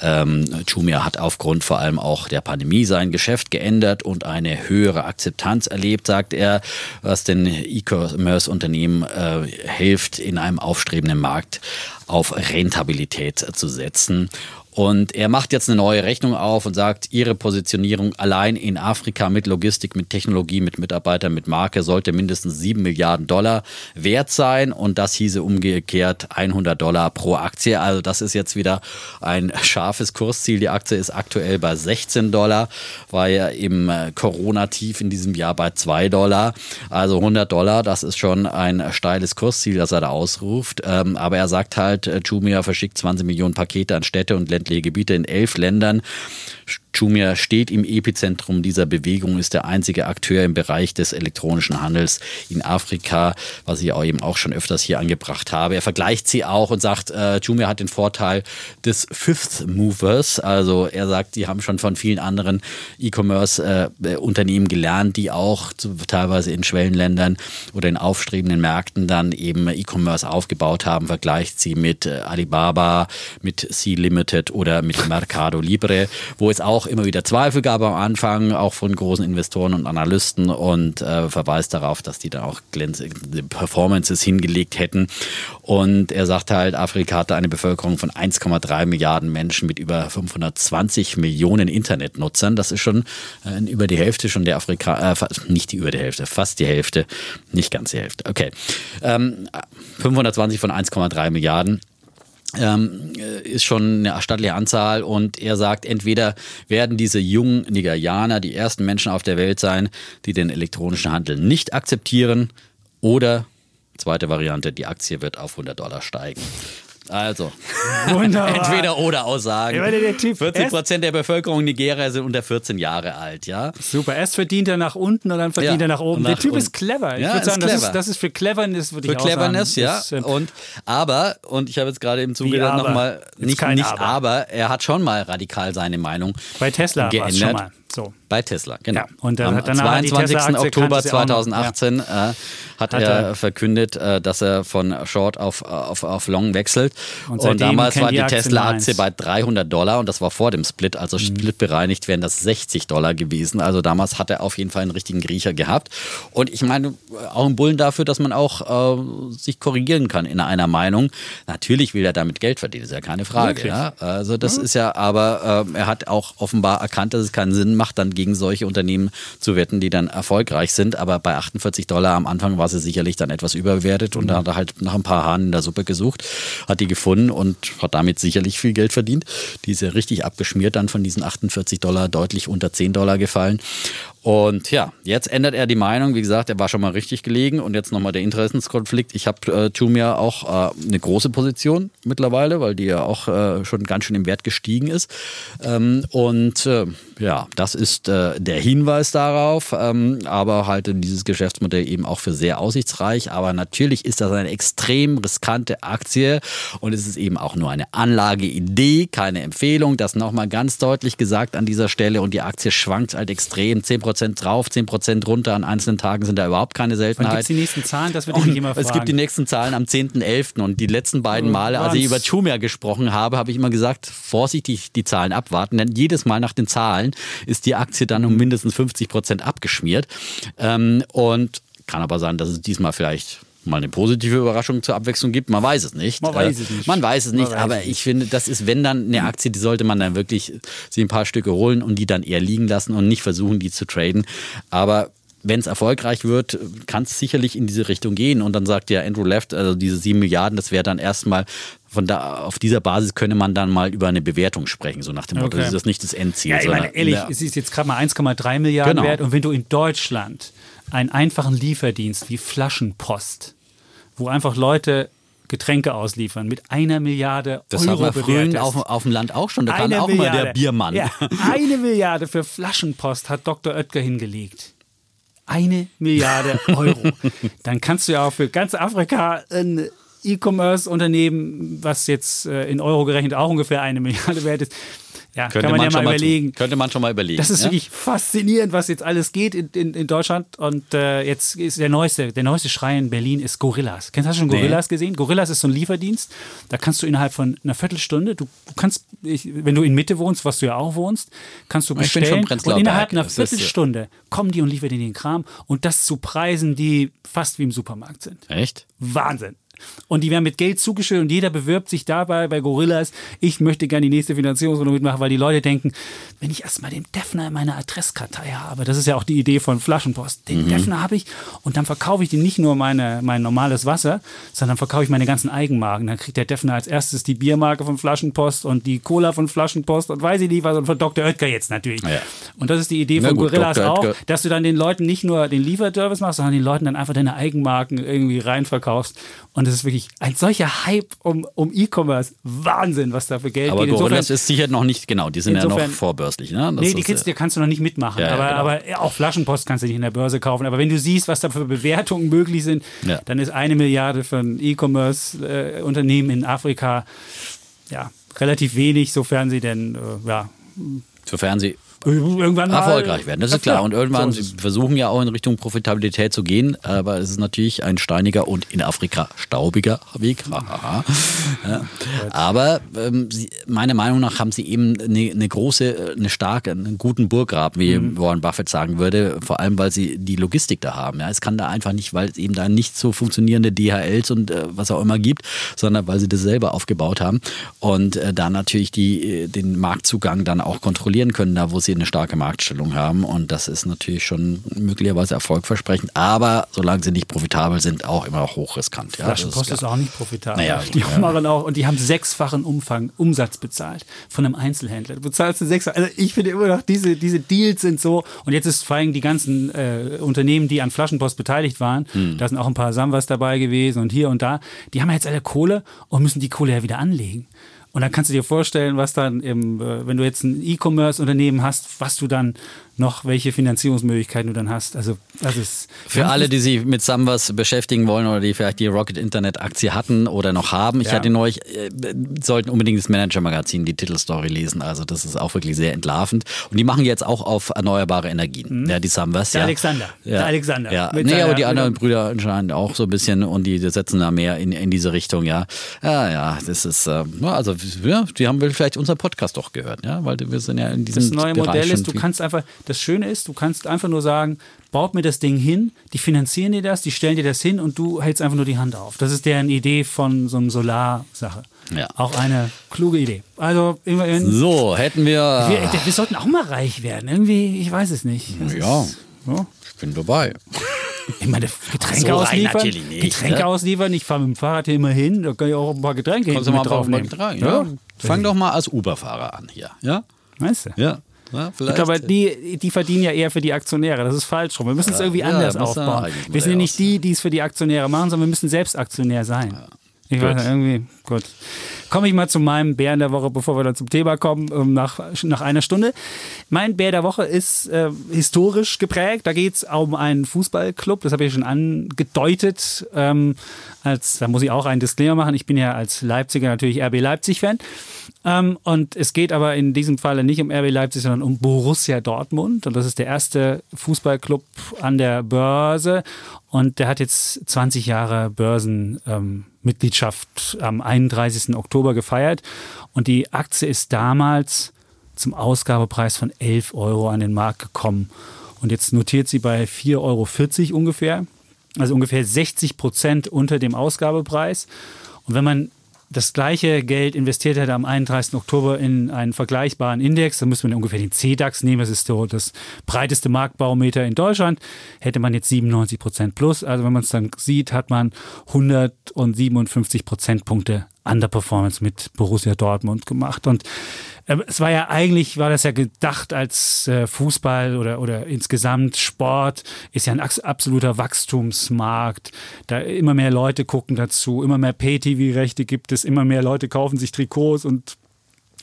ähm, Jumia hat aufgrund vor allem auch der Pandemie sein Geschäft geändert und eine höhere Akzeptanz erlebt, sagt er, was den E-Commerce-Unternehmen äh, hilft, in einem aufstrebenden Markt auf Rentabilität zu setzen. Und er macht jetzt eine neue Rechnung auf und sagt, ihre Positionierung allein in Afrika mit Logistik, mit Technologie, mit Mitarbeitern, mit Marke sollte mindestens 7 Milliarden Dollar wert sein. Und das hieße umgekehrt 100 Dollar pro Aktie. Also das ist jetzt wieder ein scharfes Kursziel. Die Aktie ist aktuell bei 16 Dollar, war ja im äh, Corona-Tief in diesem Jahr bei 2 Dollar. Also 100 Dollar, das ist schon ein steiles Kursziel, das er da ausruft. Ähm, aber er sagt halt, äh, Jumia verschickt 20 Millionen Pakete an Städte und ländliche Gebiete in elf Ländern. Jumia steht im Epizentrum dieser Bewegung, ist der einzige Akteur im Bereich des elektronischen Handels in Afrika, was ich auch eben auch schon öfters hier angebracht habe. Er vergleicht sie auch und sagt, äh, Jumia hat den Vorteil des Fifth Movers. Also er sagt, die haben schon von vielen anderen E-Commerce-Unternehmen gelernt, die auch teilweise in Schwellenländern oder in aufstrebenden Märkten dann eben E-Commerce aufgebaut haben. Vergleicht sie mit äh, Alibaba, mit Sea Limited oder mit Mercado Libre, wo es auch immer wieder Zweifel gab am Anfang, auch von großen Investoren und Analysten und äh, verweist darauf, dass die dann auch glänzende Performances hingelegt hätten. Und er sagt halt, Afrika hatte eine Bevölkerung von 1,3 Milliarden Menschen mit über 520 Millionen Internetnutzern. Das ist schon äh, über die Hälfte schon der Afrika, äh, nicht die über die Hälfte, fast die Hälfte, nicht ganz die Hälfte. Okay, ähm, 520 von 1,3 Milliarden ähm, äh, ist schon eine stattliche Anzahl und er sagt, entweder werden diese jungen Nigerianer die ersten Menschen auf der Welt sein, die den elektronischen Handel nicht akzeptieren oder zweite Variante, die Aktie wird auf 100 Dollar steigen. Also, Wunderbar. entweder oder Aussagen. Meine, der Typ- 40 Prozent der Bevölkerung Nigeria sind unter 14 Jahre alt, ja. Super, erst verdient er nach unten und dann verdient Ja, er nach oben. und der nach Typ ist clever. Ich Ja, würde sagen, das clever. ist, das ist für Cleverness, würde Für ich auch Cleverness, sagen. ja. Ist, ähm, Und aber, und ich habe jetzt gerade im Zuge nochmal, nicht, nicht Aber. aber. er hat schon mal radikal seine Meinung bei Tesla es schon geändert. mal so. Bei Tesla, genau. Ja, und dann Am hat danach die 22. Tesla-Aktie Oktober kannte sie auch noch, 2018 äh, hat, Hat er er- verkündet, äh, dass er von Short auf, auf, auf Long wechselt. Und Und, damals war die die Aktie Tesla-Aktie bei 300 Dollar und das war vor dem Split. Also Mhm. Split bereinigt wären das 60 Dollar gewesen. Also damals hat er auf jeden Fall einen richtigen Griecher gehabt. Und ich meine, auch ein Bullen dafür, dass man auch äh, sich korrigieren kann in einer Meinung. Natürlich will er damit Geld verdienen, ist ja keine Frage. Ja? Also das ist ja, aber ähm, er hat auch offenbar erkannt, dass es keinen Sinn macht, dann gegen solche Unternehmen zu wetten, die dann erfolgreich sind. Aber bei 48 Dollar am Anfang war sie sicherlich dann etwas überbewertet und da hat er halt nach ein paar Haaren in der Suppe gesucht, hat die gefunden und hat damit sicherlich viel Geld verdient. Die ist ja richtig abgeschmiert dann von diesen 48 Dollar deutlich unter 10 Dollar gefallen. Und ja, jetzt ändert er die Meinung. Wie gesagt, er war schon mal richtig gelegen und jetzt nochmal der Interessenskonflikt. Ich habe äh, Jumia auch äh, eine große Position mittlerweile, weil die ja auch äh, schon ganz schön im Wert gestiegen ist. Ähm, und äh, ja, das ist äh, der Hinweis darauf. Ähm, aber halte dieses Geschäftsmodell eben auch für sehr aussichtsreich. Aber natürlich ist das eine extrem riskante Aktie und es ist eben auch nur eine Anlageidee, keine Empfehlung. Das nochmal ganz deutlich gesagt an dieser Stelle. Und die Aktie schwankt halt extrem. 10% Prozent drauf, 10 Prozent runter. An einzelnen Tagen sind da überhaupt keine Seltenheit. gibt die nächsten Zahlen? Das ich mich immer fragen. Es gibt die nächsten Zahlen am 10.11. und die letzten beiden Male, als ich über Chumia gesprochen habe, habe ich immer gesagt, vorsichtig die Zahlen abwarten, denn jedes Mal nach den Zahlen ist die Aktie dann um mindestens 50 Prozent abgeschmiert. Ähm, und kann aber sein, dass es diesmal vielleicht mal eine positive Überraschung zur Abwechslung gibt. Man weiß es nicht. Man weiß es nicht. Man weiß es nicht, weiß aber ich finde, das ist, wenn dann eine Aktie, die sollte man dann wirklich sich ein paar Stücke holen und die dann eher liegen lassen und nicht versuchen, die zu traden. Aber wenn es erfolgreich wird, kann es sicherlich in diese Richtung gehen. Und dann sagt ja Andrew Left, also diese sieben Milliarden, das wäre dann erstmal von da auf dieser Basis könne man dann mal über eine Bewertung sprechen, so nach dem Motto, Okay. das ist nicht das Endziel. Ja, ich meine, ehrlich, es ist jetzt gerade mal 1,3 Milliarden Genau. wert. Und wenn du in Deutschland einen einfachen Lieferdienst wie Flaschenpost, wo einfach Leute Getränke ausliefern, mit einer Milliarde Das Euro haben wir früher auf, auf dem Land auch schon. Da kam Eine auch mal der Biermann. Ja, eine Milliarde für Flaschenpost hat Dr. Oetker hingelegt. Eine Milliarde Euro. Dann kannst du ja auch für ganz Afrika ein E-Commerce-Unternehmen, was jetzt äh, in Euro gerechnet auch ungefähr eine Milliarde wert ist, ja, Könnte kann man, ja schon mal tun. überlegen. Könnte man schon mal überlegen. Das ist ja? wirklich faszinierend, was jetzt alles geht in, in, in Deutschland. Und äh, jetzt ist der neueste, der neueste Schrei in Berlin ist Gorillas. Kennst hast du schon Nee. Gorillas gesehen? Gorillas ist so ein Lieferdienst. Da kannst du innerhalb von einer Viertelstunde, du, du kannst, ich, wenn du in Mitte wohnst, was du ja auch wohnst, kannst du bestellen. Und innerhalb einer äh, Viertelstunde kommen die und liefern dir den Kram. Und das zu Preisen, die fast wie im Supermarkt sind. Echt? Wahnsinn. Und die werden mit Geld zugeschüttet und jeder bewirbt sich dabei bei Gorillas. Ich möchte gerne die nächste Finanzierungsrunde mitmachen, weil die Leute denken, wenn ich erstmal den Defner in meiner Adresskartei habe, das ist ja auch die Idee von Flaschenpost, den Defner habe ich und dann verkaufe ich dem nicht nur meine, mein normales Wasser, sondern verkaufe ich meine ganzen Eigenmarken. Dann kriegt der Defner als erstes die Biermarke von Flaschenpost und die Cola von Flaschenpost und weiß ich nicht was und von Dr. Oetker jetzt natürlich. Ja. Und das ist die Idee Na von gut, Gorillas Dr. auch, dass du dann den Leuten nicht nur den Lieferservice machst, sondern den Leuten dann einfach deine Eigenmarken irgendwie reinverkaufst. Und es ist wirklich ein solcher Hype um, um E-Commerce. Wahnsinn, was da für Geld Aber geht. Gorillas ist sicher noch nicht, genau, die sind ja insofern- noch vorbörslich. Ne? Das Nee, die kannst, äh, die kannst du noch nicht mitmachen. Ja, ja, aber, genau. aber ja, auch Flaschenpost kannst du nicht in der Börse kaufen. Aber wenn du siehst, was da für Bewertungen möglich sind, Ja. dann ist eine Milliarde für ein E-Commerce-Unternehmen in Afrika ja relativ wenig, sofern sie denn äh, ja, sofern sie irgendwann erfolgreich werden. Das ist klar. Und irgendwann, So sie versuchen ja auch in Richtung Profitabilität zu gehen, aber es ist natürlich ein steiniger und in Afrika staubiger Weg. Ja. Aber ähm, sie, meiner Meinung nach haben sie eben eine, eine große, eine starke, einen guten Burggraben, wie Mhm. Warren Buffett sagen würde, vor allem weil sie die Logistik da haben. Ja, es kann da einfach nicht, weil es eben da nicht so funktionierende DHLs und äh, was auch immer gibt, sondern weil sie das selber aufgebaut haben und äh, da natürlich die, äh, den Marktzugang dann auch kontrollieren können, da wo sie eine starke Marktstellung haben. Und das ist natürlich schon möglicherweise erfolgversprechend, aber solange sie nicht profitabel sind, auch immer noch hochriskant. Ja, Flaschenpost ist, klar. auch nicht profitabel. Naja, die ja. machen auch und die haben sechsfachen Umfang Umsatz bezahlt von einem Einzelhändler. Du bezahlst du sechs. Also ich finde immer noch diese diese Deals sind so und jetzt ist vor allem die ganzen äh, Unternehmen, die an Flaschenpost beteiligt waren, Hm. da sind auch ein paar Samwas dabei gewesen und hier und da. Die haben ja jetzt alle Kohle und müssen die Kohle ja wieder anlegen. Und dann kannst du dir vorstellen, was dann im, äh, wenn du jetzt ein E-Commerce-Unternehmen hast, was du dann noch, welche Finanzierungsmöglichkeiten du dann hast. Also das ist Für alle, die sich mit Samwas beschäftigen wollen oder die vielleicht die Rocket Internet Aktie hatten oder noch haben, ich Ja. hatte neulich, äh, sollten unbedingt das Manager-Magazin, die Titelstory lesen. Also das ist auch wirklich sehr entlarvend. Und die machen jetzt auch auf erneuerbare Energien. Ja, die Samwas. Mhm. Der ja. Alexander. Ja. Der Alexander. Ja, Mit nee, seiner- aber die anderen der- Brüder anscheinend auch so ein bisschen und die setzen da mehr in, in diese Richtung, ja. Ja, ja, das ist, äh, also ja, die haben vielleicht unser Podcast doch gehört, ja, weil wir sind ja in diesem Das neue Bereich Modell ist, du kannst einfach, das Schöne ist, du kannst einfach nur sagen, baut mir das Ding hin, die finanzieren dir das, die stellen dir das hin und du hältst einfach nur die Hand auf. Das ist deren Idee von so einem Solar-Sache. Ja. Auch eine kluge Idee. Also immerhin, So, hätten wir. wir, wir sollten auch mal reich werden. Irgendwie, ich weiß es nicht. Das Ja. Ist, ja. Ich bin dabei. Ich meine, Getränke So ausliefern. nicht, Getränke ne? ausliefern. Ich fahre mit dem Fahrrad hier immer hin. Da kann ich auch ein paar Getränke Kannst du hinten mal mit paar draufnehmen. Mal ja. Fang doch mal als Uber-Fahrer an hier. Ja? Weißt du? Ja. Ich vielleicht. glaube, die, die verdienen ja eher für die Aktionäre. Das ist falsch rum. Wir müssen es irgendwie ja, anders aufbauen. Wir sind ja nicht die, die es für die Aktionäre machen, sondern wir müssen selbst Aktionär sein. Ich weiß nicht, irgendwie, gut. Komme ich mal zu meinem Bären der Woche, bevor wir dann zum Thema kommen, ähm, nach, nach einer Stunde. Mein Bär der Woche ist äh, historisch geprägt. Da geht es um einen Fußballclub, das habe ich schon angedeutet. Ähm, als, da muss ich auch einen Disclaimer machen. Ich bin ja als Leipziger natürlich RB Leipzig-Fan. Ähm, und es geht aber in diesem Falle nicht um RB Leipzig, sondern um Borussia Dortmund. Und das ist der erste Fußballclub an der Börse. Und der hat jetzt 20 Jahre Börsenmitgliedschaft ähm, am 31. Oktober gefeiert. Und die Aktie ist damals zum Ausgabepreis von 11 Euro an den Markt gekommen. Und jetzt notiert sie bei 4,40 Euro ungefähr. Also ungefähr 60 Prozent unter dem Ausgabepreis. Und wenn man das gleiche Geld investiert hätte am 31. Oktober in einen vergleichbaren Index, dann müsste man ungefähr den CDAX nehmen, das ist so das breiteste Marktbaumeter in Deutschland, hätte man jetzt 97 Prozent plus. Also wenn man es dann sieht, hat man 157 Prozentpunkte Underperformance mit Borussia Dortmund gemacht. Und es war ja eigentlich, war das ja gedacht als äh, Fußball oder, oder insgesamt Sport, ist ja ein absoluter Wachstumsmarkt. Da immer mehr Leute gucken dazu, immer mehr Pay-TV-Rechte gibt es, immer mehr Leute kaufen sich Trikots und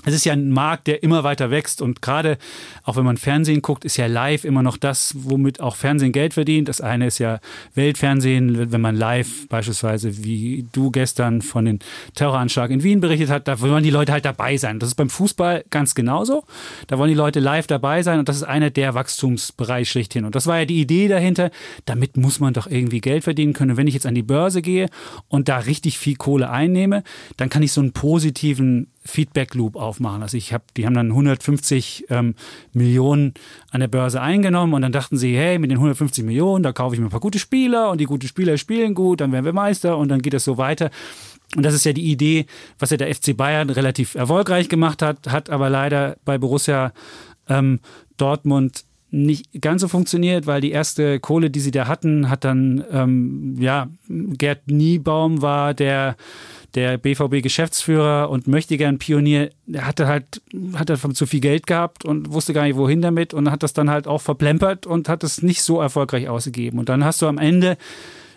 es ist ja ein Markt, der immer weiter wächst und gerade auch wenn man Fernsehen guckt, ist ja live immer noch das, womit auch Fernsehen Geld verdient. Das eine ist ja Weltfernsehen, wenn man live beispielsweise, wie du gestern von dem Terroranschlag in Wien berichtet hast, da wollen die Leute halt dabei sein. Das ist beim Fußball ganz genauso. Da wollen die Leute live dabei sein und das ist einer der Wachstumsbereiche schlechthin. Und das war ja die Idee dahinter. Damit muss man doch irgendwie Geld verdienen können. Und wenn ich jetzt an die Börse gehe und da richtig viel Kohle einnehme, dann kann ich so einen positiven Feedback Loop aufmachen. Also ich habe, die haben dann 150 ähm, Millionen an der Börse eingenommen und dann dachten sie, hey, mit den 150 Millionen, da kaufe ich mir ein paar gute Spieler und die guten Spieler spielen gut, dann werden wir Meister und dann geht das so weiter. Und das ist ja die Idee, was ja der FC Bayern relativ erfolgreich gemacht hat, hat aber leider bei Borussia ähm, Dortmund nicht ganz so funktioniert, weil die erste Kohle, die sie da hatten, hat dann, ähm, ja, Gerd Niebaum war der der BVB-Geschäftsführer und möchte gern Pionier, hatte halt, hat halt zu viel Geld gehabt und wusste gar nicht, wohin damit und hat das dann halt auch verplempert und hat es nicht so erfolgreich ausgegeben. Und dann hast du am Ende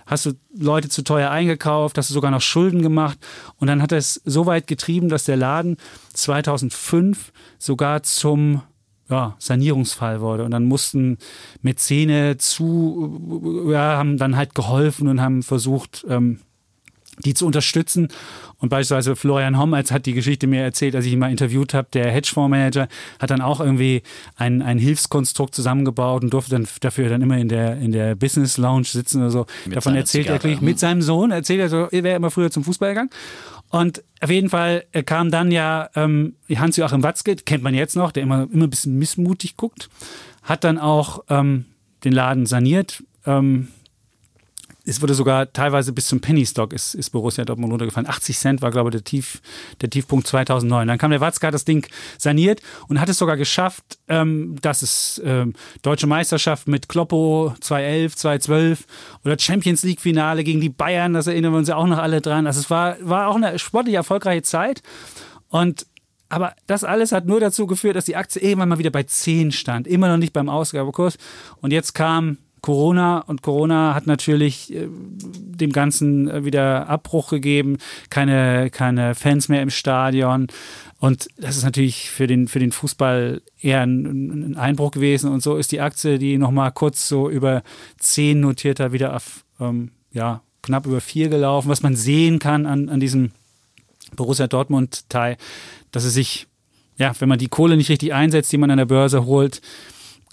hast du Leute zu teuer eingekauft, hast du sogar noch Schulden gemacht und dann hat er es so weit getrieben, dass der Laden 2005 sogar zum ja, Sanierungsfall wurde. Und dann mussten Mäzene zu, ja, haben dann halt geholfen und haben versucht, ähm, die zu unterstützen. Und beispielsweise Florian Hommels hat die Geschichte mir erzählt, als ich ihn mal interviewt habe. Der Hedgefondsmanager hat dann auch irgendwie ein, ein Hilfskonstrukt zusammengebaut und durfte dann dafür dann immer in der, in der Business Lounge sitzen oder so. Mit Davon erzählt Zigarre. er mit seinem Sohn, erzählt er so, er wäre immer früher zum Fußball gegangen. Und auf jeden Fall kam dann ja ähm, Hans-Joachim Watzke, kennt man jetzt noch, der immer, immer ein bisschen missmutig guckt, hat dann auch ähm, den Laden saniert. Ähm, es wurde sogar teilweise bis zum Penny Stock ist, ist Borussia Dortmund runtergefallen. 80 Cent war, glaube ich, der, Tief, der Tiefpunkt 2009. Dann kam der Watzke, hat das Ding saniert und hat es sogar geschafft, ähm, dass es ähm, Deutsche Meisterschaft mit Kloppo 2011, 2012 oder Champions League Finale gegen die Bayern, das erinnern wir uns ja auch noch alle dran. Also es war, war auch eine sportlich erfolgreiche Zeit und aber das alles hat nur dazu geführt, dass die Aktie irgendwann mal wieder bei 10 stand, immer noch nicht beim Ausgabekurs. Und jetzt kam Corona und Corona hat natürlich äh, dem Ganzen äh, wieder Abbruch gegeben, keine, keine Fans mehr im Stadion. Und das ist natürlich für den, für den Fußball eher ein, ein Einbruch gewesen. Und so ist die Aktie, die nochmal kurz so über 10 notiert hat, wieder auf ähm, ja, knapp über 4 gelaufen. Was man sehen kann an, an diesem Borussia Dortmund-Teil, dass es sich, ja, wenn man die Kohle nicht richtig einsetzt, die man an der Börse holt,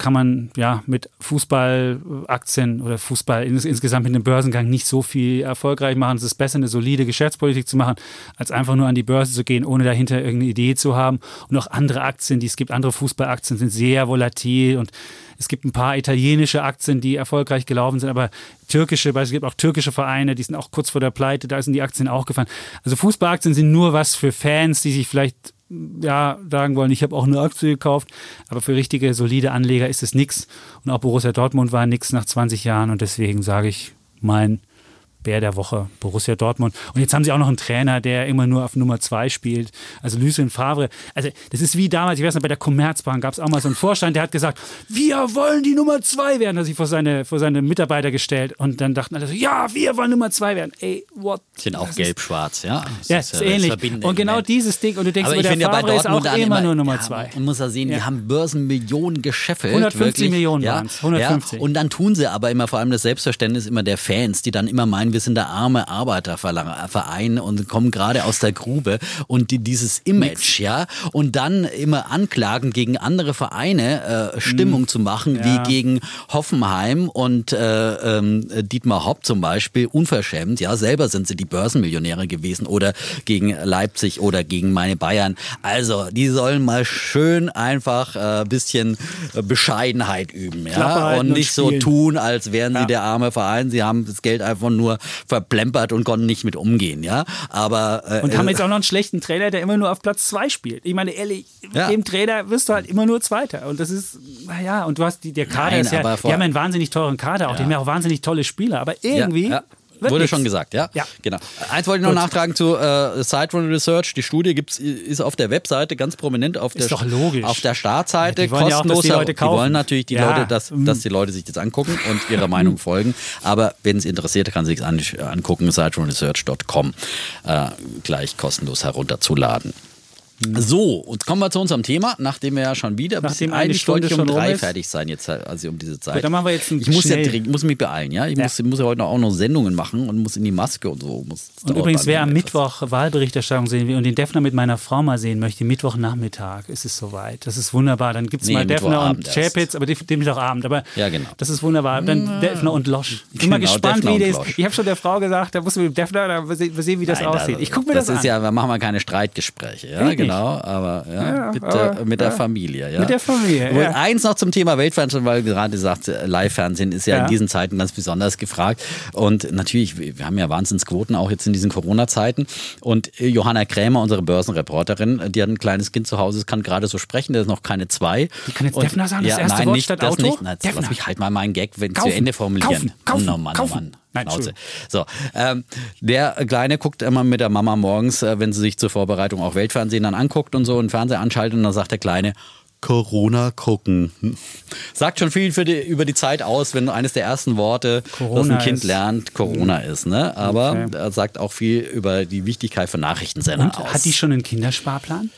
kann man ja mit Fußballaktien oder Fußball ins, insgesamt mit dem Börsengang nicht so viel erfolgreich machen. Es ist besser, eine solide Geschäftspolitik zu machen, als einfach nur an die Börse zu gehen, ohne dahinter irgendeine Idee zu haben. Und auch andere Aktien, die es gibt, andere Fußballaktien sind sehr volatil und es gibt ein paar italienische Aktien, die erfolgreich gelaufen sind, aber türkische, es gibt auch türkische Vereine, die sind auch kurz vor der Pleite, da sind die Aktien auch gefallen. Also Fußballaktien sind nur was für Fans, die sich vielleicht ja, sagen wollen, ich habe auch eine Aktie gekauft, aber für richtige, solide Anleger ist es nichts. Und auch Borussia Dortmund war nichts nach 20 Jahren und deswegen sage ich, mein Bär der Woche, Borussia Dortmund. Und jetzt haben sie auch noch einen Trainer, der immer nur auf Nummer zwei spielt, also Lucien Favre. Also das ist wie damals, ich weiß noch, bei der Commerzbank gab es auch mal so einen Vorstand, der hat gesagt, wir wollen die Nummer zwei werden, hat sich vor seine, vor seine Mitarbeiter gestellt. Und dann dachten alle so, ja, wir wollen Nummer zwei werden. Ey, what? Sind auch gelb-schwarz, ja. Das ja, ist, ist ähnlich. Und genau dieses Ding, und du denkst, aber ich der finde ja Favre ist auch immer, immer nur Nummer ja, zwei. Man muss ja sehen, die haben Börsenmillionen gescheffelt. 150 wirklich. Millionen ja, waren es. 150. Ja. Und dann tun sie aber immer vor allem das Selbstverständnis immer der Fans, die dann immer meinen, wir sind der arme Arbeiterverein und kommen gerade aus der Grube und die, dieses Image, Nix. ja, und dann immer anklagen gegen andere Vereine äh, Stimmung mhm. zu machen, ja. wie gegen Hoffenheim und äh, äh, Dietmar Hopp zum Beispiel, unverschämt, ja, selber sind sie die Börsenmillionäre gewesen oder gegen Leipzig oder gegen meine Bayern. Also, die sollen mal schön einfach ein äh, bisschen Bescheidenheit üben, ja, und nicht und so tun, als wären sie ja. der arme Verein. Sie haben das Geld einfach nur verplempert und konnten nicht mit umgehen, ja. Aber äh, und haben jetzt auch noch einen schlechten Trainer, der immer nur auf Platz zwei spielt. Ich meine, ehrlich, mit ja. dem Trainer wirst du halt immer nur Zweiter. Und das ist, naja, und du hast die, der Kader Nein, ist ja, die haben einen wahnsinnig teuren Kader, auch ja. die haben ja auch wahnsinnig tolle Spieler. Aber irgendwie ja, wird Wurde nix. schon gesagt, ja? Ja. Genau. Eins wollte ich noch Gut. nachtragen zu äh, Siderun Research. Die Studie gibt's, ist auf der Webseite ganz prominent auf der, ist doch logisch. Auf der Startseite. Ja, die kostenlos. Ja auch, die, die, wollen natürlich die ja. Leute, dass, mhm. dass die Leute sich das angucken und ihrer Meinung folgen. Aber wenn es interessiert, kann sich an, angucken. Siderunresearch.com äh, gleich kostenlos herunterzuladen. So, und kommen wir zu unserem Thema, nachdem wir ja schon wieder nachdem eigentlich wollte ich um drei fertig sein jetzt also um diese Zeit. Gut, dann machen wir jetzt ich muss ja ich muss mich beeilen, ja. Ich ja. Muss, muss ja heute auch noch Sendungen machen und muss in die Maske und so. Muss, und übrigens, wer am Mittwoch Wahlberichterstattung sehen will und den Defner mit meiner Frau mal sehen möchte, Mittwochnachmittag ist es soweit. Das ist wunderbar. Dann gibt es nee, mal Defner und Chapitz, aber dem Mittwochabend. Aber ja, genau. das ist wunderbar. Dann ja. Defner und Losch. Ich bin genau, mal gespannt, Defner wie das ist. Ich habe schon der Frau gesagt, da musst du mit dem Defner, da sehen, wie das Nein, aussieht. Ich gucke mir das, das an. Das ist ja, wir machen mal keine Streitgespräche, ja, genau. Aber ja, ja, mit, der, mit der Familie. Ja. Mit der Familie. Ja. Eins noch zum Thema Weltfernsehen, weil gerade sagt, Live-Fernsehen ist ja, ja, in diesen Zeiten ganz besonders gefragt. Und natürlich, wir haben ja Wahnsinnsquoten auch jetzt in diesen Corona-Zeiten. Und Johanna Krämer, unsere Börsenreporterin, die hat ein kleines Kind zu Hause, kann gerade so sprechen, der ist noch keine zwei. Die kann jetzt und, Defner sagen, das erste nein, Wort nicht, statt das Auto? Nicht. Na, lass mich halt mal meinen Gag wenn zu Ende formulieren. Kaufen, kaufen, oh, Mann, kaufen. Oh Mann. Nein, Schnauze. So, ähm, der Kleine guckt immer mit der Mama morgens, äh, wenn sie sich zur Vorbereitung auch Weltfernsehen dann anguckt und so und Fernseher anschaltet und dann sagt der Kleine, Corona gucken. Sagt schon viel für die, über die Zeit aus, wenn eines der ersten Worte, Corona das ein Kind ist. lernt, Corona ist. Ne? Aber okay. er sagt auch viel über die Wichtigkeit von Nachrichtensendern aus. Hat die schon einen Kindersparplan?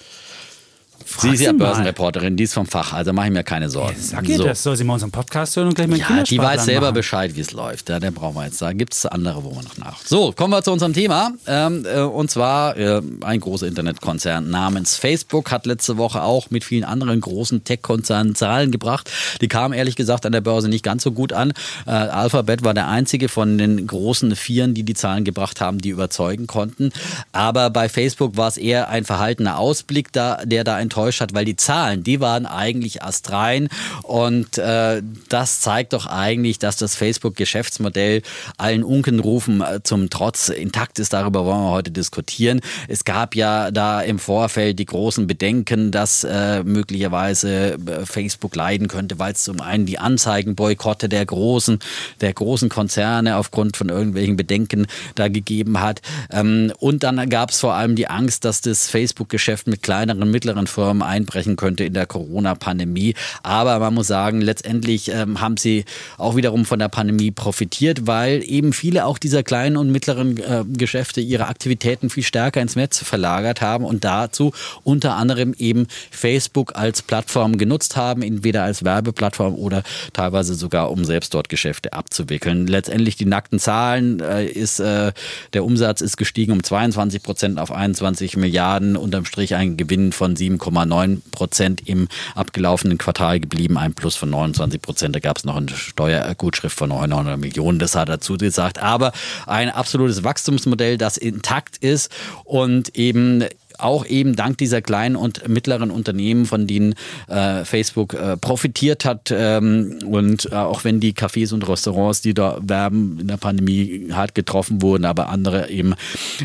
Sie ist ja Börsenreporterin, die ist vom Fach, also mache ich mir keine Sorgen. Ja, sag ihr so. das, soll sie mal unseren Podcast hören und gleich mal Ja, die weiß selber machen. Bescheid, wie es läuft. Ja, der brauchen wir jetzt sagen. Gibt es andere, wo wir noch nach. So, kommen wir zu unserem Thema. Ähm, äh, und zwar äh, ein großer Internetkonzern namens Facebook hat letzte Woche auch mit vielen anderen großen Tech-Konzernen Zahlen gebracht. Die kamen ehrlich gesagt an der Börse nicht ganz so gut an. Äh, Alphabet war der einzige von den großen Vieren, die die Zahlen gebracht haben, die überzeugen konnten. Aber bei Facebook war es eher ein verhaltener Ausblick, da, der da enttäuscht enttäuscht hat, weil die Zahlen, die waren eigentlich astrein und äh, das zeigt doch eigentlich, dass das Facebook-Geschäftsmodell allen Unkenrufen äh, zum Trotz intakt ist. Darüber wollen wir heute diskutieren. Es gab ja da im Vorfeld die großen Bedenken, dass äh, möglicherweise äh, Facebook leiden könnte, weil es zum einen die Anzeigenboykotte der großen, der großen Konzerne aufgrund von irgendwelchen Bedenken da gegeben hat. Ähm, und dann gab es vor allem die Angst, dass das Facebook-Geschäft mit kleineren, mittleren Firmen Firmen einbrechen könnte in der Corona-Pandemie. Aber man muss sagen, letztendlich ähm, haben sie auch wiederum von der Pandemie profitiert, weil eben viele auch dieser kleinen und mittleren äh, Geschäfte ihre Aktivitäten viel stärker ins Netz verlagert haben und dazu unter anderem eben Facebook als Plattform genutzt haben, entweder als Werbeplattform oder teilweise sogar um selbst dort Geschäfte abzuwickeln. Letztendlich die nackten Zahlen äh, ist äh, der Umsatz ist gestiegen um 22 Prozent auf 21 Milliarden, unterm Strich ein Gewinn von 7,9 7,9 Prozent im abgelaufenen Quartal geblieben, ein Plus von 29 Prozent. Da gab es noch eine Steuergutschrift von 900 Millionen, das hat er zugesagt. Aber ein absolutes Wachstumsmodell, das intakt ist und eben auch eben dank dieser kleinen und mittleren Unternehmen, von denen äh, Facebook äh, profitiert hat. Ähm, und äh, auch wenn die Cafés und Restaurants, die da werben, in der Pandemie hart getroffen wurden, aber andere eben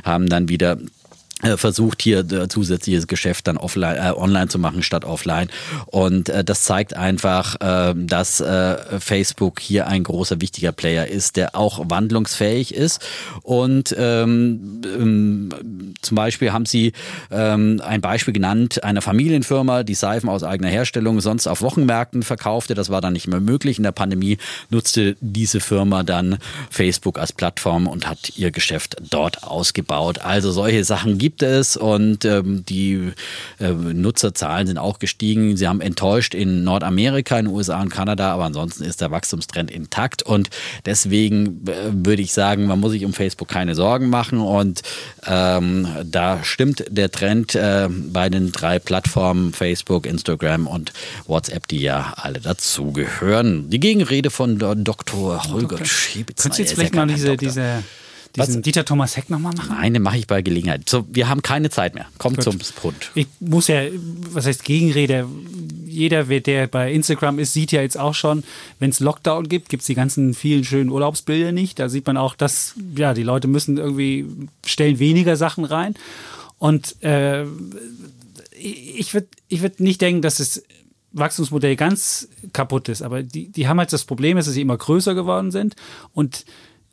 haben dann wieder versucht hier äh, zusätzliches Geschäft dann offline, äh, online zu machen statt offline. Und äh, das zeigt einfach, äh, dass äh, Facebook hier ein großer wichtiger Player ist, der auch wandlungsfähig ist. Und ähm, ähm, zum Beispiel haben sie ähm, ein Beispiel genannt einer Familienfirma, die Seifen aus eigener Herstellung sonst auf Wochenmärkten verkaufte. Das war dann nicht mehr möglich. In der Pandemie nutzte diese Firma dann Facebook als Plattform und hat ihr Geschäft dort ausgebaut. Also solche Sachen gibt gibt es und ähm, die äh, Nutzerzahlen sind auch gestiegen. Sie haben enttäuscht in Nordamerika, in den USA und Kanada, aber ansonsten ist der Wachstumstrend intakt und deswegen äh, würde ich sagen, man muss sich um Facebook keine Sorgen machen und ähm, da stimmt der Trend äh, bei den drei Plattformen Facebook, Instagram und WhatsApp, die ja alle dazugehören. Die Gegenrede von Dr. Holger Schiebitz. Könntest du jetzt vielleicht mal diese, diese diesen Was? Dieter Thomas Heck nochmal machen? Nein, den mache ich bei Gelegenheit. So, wir haben keine Zeit mehr. Kommt zum Punkt. Ich muss ja, was heißt Gegenrede? Jeder, der bei Instagram ist, sieht ja jetzt auch schon, wenn es Lockdown gibt, gibt es die ganzen vielen schönen Urlaubsbilder nicht. Da sieht man auch, dass ja, die Leute müssen irgendwie, stellen weniger Sachen rein. Und äh, ich würde ich würd nicht denken, dass das Wachstumsmodell ganz kaputt ist, aber die, die haben halt das Problem, dass sie immer größer geworden sind und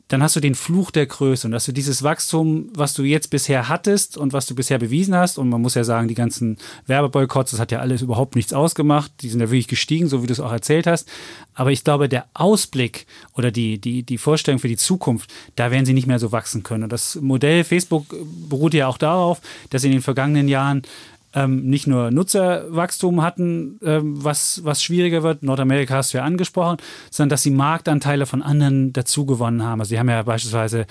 dann hast du den Fluch der Größe und dass du dieses Wachstum, was du jetzt bisher hattest und was du bisher bewiesen hast, und man muss ja sagen, die ganzen Werbeboykotts, das hat ja alles überhaupt nichts ausgemacht, die sind ja wirklich gestiegen, so wie du es auch erzählt hast. Aber ich glaube, der Ausblick oder die, die, die Vorstellung für die Zukunft, da werden sie nicht mehr so wachsen können. Und das Modell Facebook beruht ja auch darauf, dass in den vergangenen Jahren ähm, nicht nur Nutzerwachstum hatten, ähm, was, was schwieriger wird, Nordamerika hast du ja angesprochen, sondern dass sie Marktanteile von anderen dazugewonnen haben. Also sie haben ja beispielsweise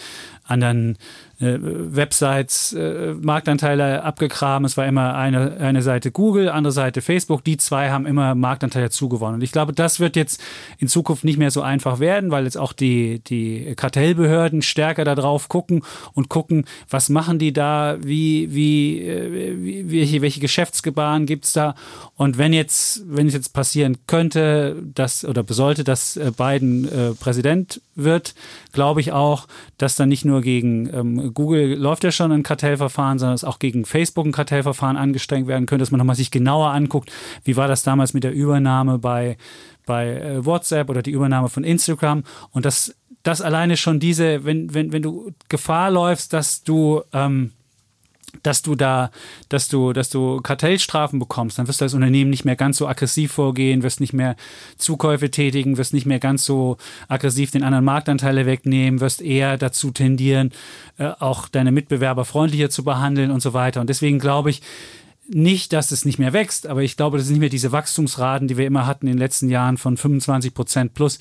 anderen äh, Websites äh, Marktanteile abgegraben. Es war immer eine, eine Seite Google, andere Seite Facebook. Die zwei haben immer Marktanteile zugewonnen. Und ich glaube, das wird jetzt in Zukunft nicht mehr so einfach werden, weil jetzt auch die, die Kartellbehörden stärker darauf gucken und gucken, was machen die da, wie, wie, äh, wie welche, welche Geschäftsgebaren gibt es da. Und wenn jetzt, wenn es jetzt passieren könnte, dass oder sollte, dass äh, Biden äh, Präsident wird, glaube ich auch, dass dann nicht nur gegen ähm, Google läuft ja schon ein Kartellverfahren, sondern es auch gegen Facebook ein Kartellverfahren angestrengt werden könnte, dass man nochmal sich genauer anguckt, wie war das damals mit der Übernahme bei, bei äh, WhatsApp oder die Übernahme von Instagram. Und das, das alleine schon diese, wenn, wenn, wenn du Gefahr läufst, dass du ähm, dass du da, dass du, dass du Kartellstrafen bekommst, dann wirst du als Unternehmen nicht mehr ganz so aggressiv vorgehen, wirst nicht mehr Zukäufe tätigen, wirst nicht mehr ganz so aggressiv den anderen Marktanteile wegnehmen, wirst eher dazu tendieren, äh, auch deine Mitbewerber freundlicher zu behandeln und so weiter. Und deswegen glaube ich, nicht, dass es nicht mehr wächst, aber ich glaube, das sind nicht mehr diese Wachstumsraten, die wir immer hatten in den letzten Jahren von 25 Prozent plus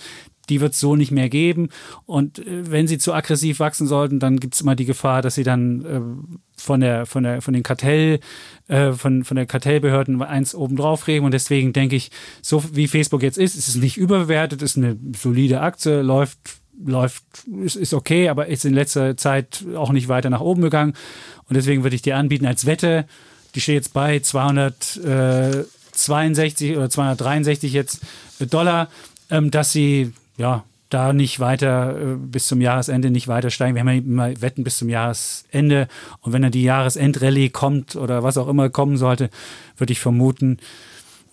die wird es so nicht mehr geben. Und äh, wenn sie zu aggressiv wachsen sollten, dann gibt es immer die Gefahr, dass sie dann äh, von der, von der, von den Kartell, äh, von, von der Kartellbehörden eins obendrauf regen. Und deswegen denke ich, so wie Facebook jetzt ist, ist es nicht überbewertet, ist eine solide Aktie, läuft läuft, ist, ist okay, aber ist in letzter Zeit auch nicht weiter nach oben gegangen. Und deswegen würde ich dir anbieten als Wette, die steht jetzt bei 262 oder 263 jetzt Dollar, ähm, dass sie ja, da nicht weiter äh, bis zum Jahresende nicht weiter steigen. Wir haben ja immer Wetten bis zum Jahresende. Und wenn dann die Jahresendrallye kommt oder was auch immer kommen sollte, würde ich vermuten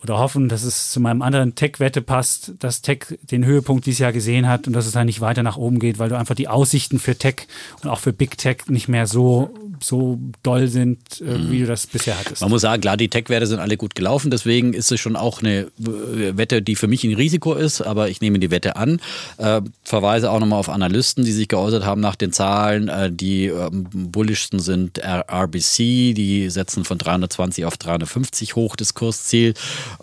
oder hoffen, dass es zu meinem anderen Tech-Wette passt, dass Tech den Höhepunkt dieses Jahr gesehen hat und dass es dann nicht weiter nach oben geht, weil du einfach die Aussichten für Tech und auch für Big Tech nicht mehr so so doll sind, äh, wie du das bisher hattest. Man muss sagen, klar, die Tech-Werte sind alle gut gelaufen, deswegen ist es schon auch eine äh, Wette, die für mich ein Risiko ist, aber ich nehme die Wette an. Äh, verweise auch nochmal auf Analysten, die sich geäußert haben nach den Zahlen. Äh, die ähm, bullischsten sind RBC, die setzen von 320 auf 350 hoch das Kursziel.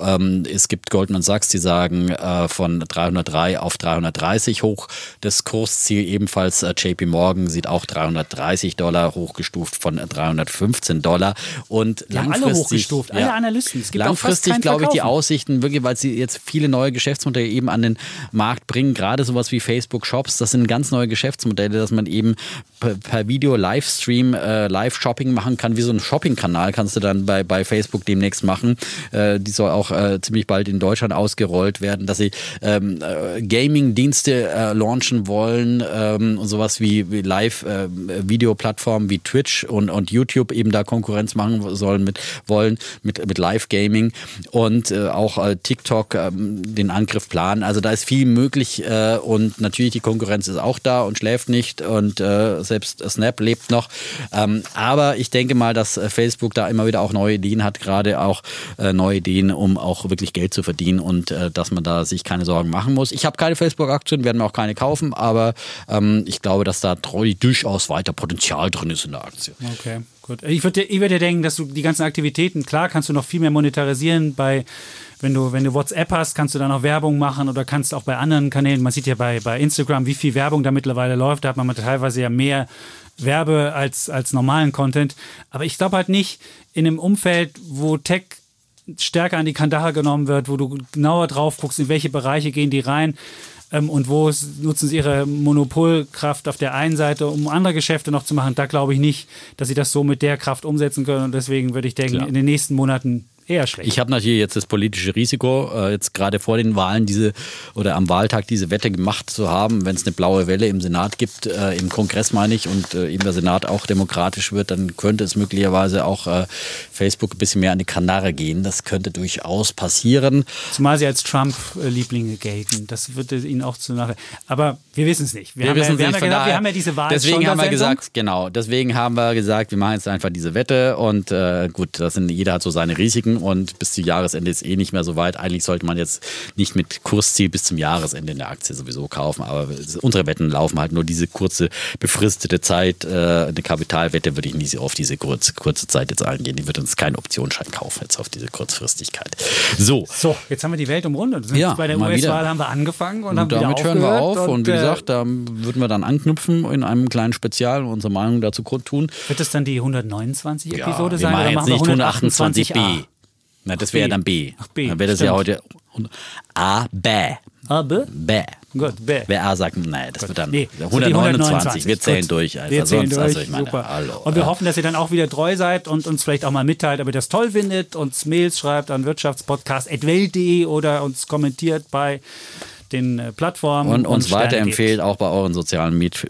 Ähm, es gibt Goldman Sachs, die sagen äh, von 303 auf 330 hoch das Kursziel. Ebenfalls äh, JP Morgan sieht auch 330 Dollar hochgestuft von 315 Dollar. Und die langfristig, alle hochgestuft, alle Analysten. Langfristig glaube ich die Aussichten wirklich, weil sie jetzt viele neue Geschäftsmodelle eben an den Markt bringen, gerade sowas wie Facebook Shops, das sind ganz neue Geschäftsmodelle, dass man eben per, per Video Livestream äh, Live-Shopping machen kann, wie so ein Shopping-Kanal kannst du dann bei, bei Facebook demnächst machen. Äh, die soll auch äh, ziemlich bald in Deutschland ausgerollt werden, dass sie ähm, äh, Gaming-Dienste äh, launchen wollen ähm, und sowas wie, wie Live-Video-Plattformen wie Twitch und, und YouTube eben da Konkurrenz machen sollen mit wollen mit, mit Live-Gaming und äh, auch äh, TikTok ähm, den Angriff planen. Also da ist viel möglich äh, und natürlich die Konkurrenz ist auch da und schläft nicht und äh, selbst Snap lebt noch. Ähm, aber ich denke mal, dass äh, Facebook da immer wieder auch neue Ideen hat, gerade auch äh, neue Ideen, um auch wirklich Geld zu verdienen und äh, dass man da sich keine Sorgen machen muss. Ich habe keine Facebook-Aktien, werden wir auch keine kaufen, aber ähm, ich glaube, dass da durchaus weiter Potenzial drin ist in der Aktie. Okay. Gut. Ich würde ich würd ja denken, dass du die ganzen Aktivitäten, klar kannst du noch viel mehr monetarisieren bei wenn du, wenn du WhatsApp hast, kannst du da noch Werbung machen oder kannst auch bei anderen Kanälen, man sieht ja bei, bei Instagram, wie viel Werbung da mittlerweile läuft, da hat man teilweise ja mehr Werbe als, als normalen Content. Aber ich glaube halt nicht in einem Umfeld, wo Tech stärker an die Kandare genommen wird, wo du genauer drauf guckst, in welche Bereiche gehen die rein ähm, und wo nutzen sie ihre Monopolkraft auf der einen Seite, um andere Geschäfte noch zu machen. Da glaube ich nicht, dass sie das so mit der Kraft umsetzen können und deswegen würde ich denken, Klar. in den nächsten Monaten eher schlecht. Ich habe natürlich jetzt das politische Risiko, äh, jetzt gerade vor den Wahlen diese oder am Wahltag diese Wette gemacht zu haben, wenn es eine blaue Welle im Senat gibt, äh, im Kongress meine ich, und äh, eben der Senat auch demokratisch wird, dann könnte es möglicherweise auch äh, Facebook ein bisschen mehr an die Kanare gehen. Das könnte durchaus passieren. Zumal sie als Trump-Lieblinge gelten. Das würde ihnen auch zu nachher. Aber wir wissen es nicht. Wir, wir wissen ja, es nicht. Wir, wir haben ja diese Wahl Deswegen haben wir gesagt, genau, deswegen haben wir gesagt, wir machen jetzt einfach diese Wette und äh, gut, das sind, jeder hat so seine Risiken und bis zum Jahresende ist eh nicht mehr so weit. Eigentlich sollte man jetzt nicht mit Kursziel bis zum Jahresende in der Aktie sowieso kaufen, aber unsere Wetten laufen halt nur diese kurze befristete Zeit. Äh, eine Kapitalwette würde ich nie auf diese kurze, kurze Zeit jetzt eingehen. Die wird uns keinen Optionsschein kaufen jetzt auf diese Kurzfristigkeit. So. So, jetzt haben wir die Welt umrundet. Ja, bei der US-Wahl haben wir angefangen und, und haben damit hören wir auf. Und, und wie äh, gesagt, da würden wir dann anknüpfen in einem kleinen Spezial und unsere Meinung dazu tun. Wird das dann die 129 Episode ja, sein? Oder machen wir 128b? Na, das wäre dann B. Ach, B. Dann wäre das ja heute A, B. A, B? B. Gut, B. Wer A sagt, nein, das Gut. wird dann Nee, 129. Wir zählen Gut. durch. Alter. Wir zählen Sonst, durch. also ich meine, Super. hallo. und wir hoffen, dass ihr dann auch wieder treu seid und uns vielleicht auch mal mitteilt, ob ihr das toll findet, uns Mails schreibt an wirtschaftspodcast.welt.de oder uns kommentiert bei den äh, Plattformen. und uns Sterne weiterempfehlt, auch bei euren sozialen Miet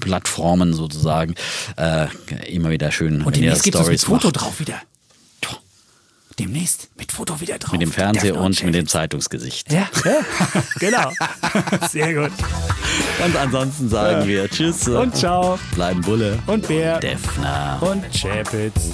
Plattformen sozusagen. Äh, immer wieder schön. Und demnächst gibt es Stories Foto drauf wieder. Demnächst mit Foto wieder drauf. Mit dem Fernseher und mit dem. Zeitungsgesicht. Ja, ja. genau. Sehr gut. Und ansonsten sagen wir Tschüss. Und ciao. Bleiben Bulle. Und Bär. Defner. Und Chapitz.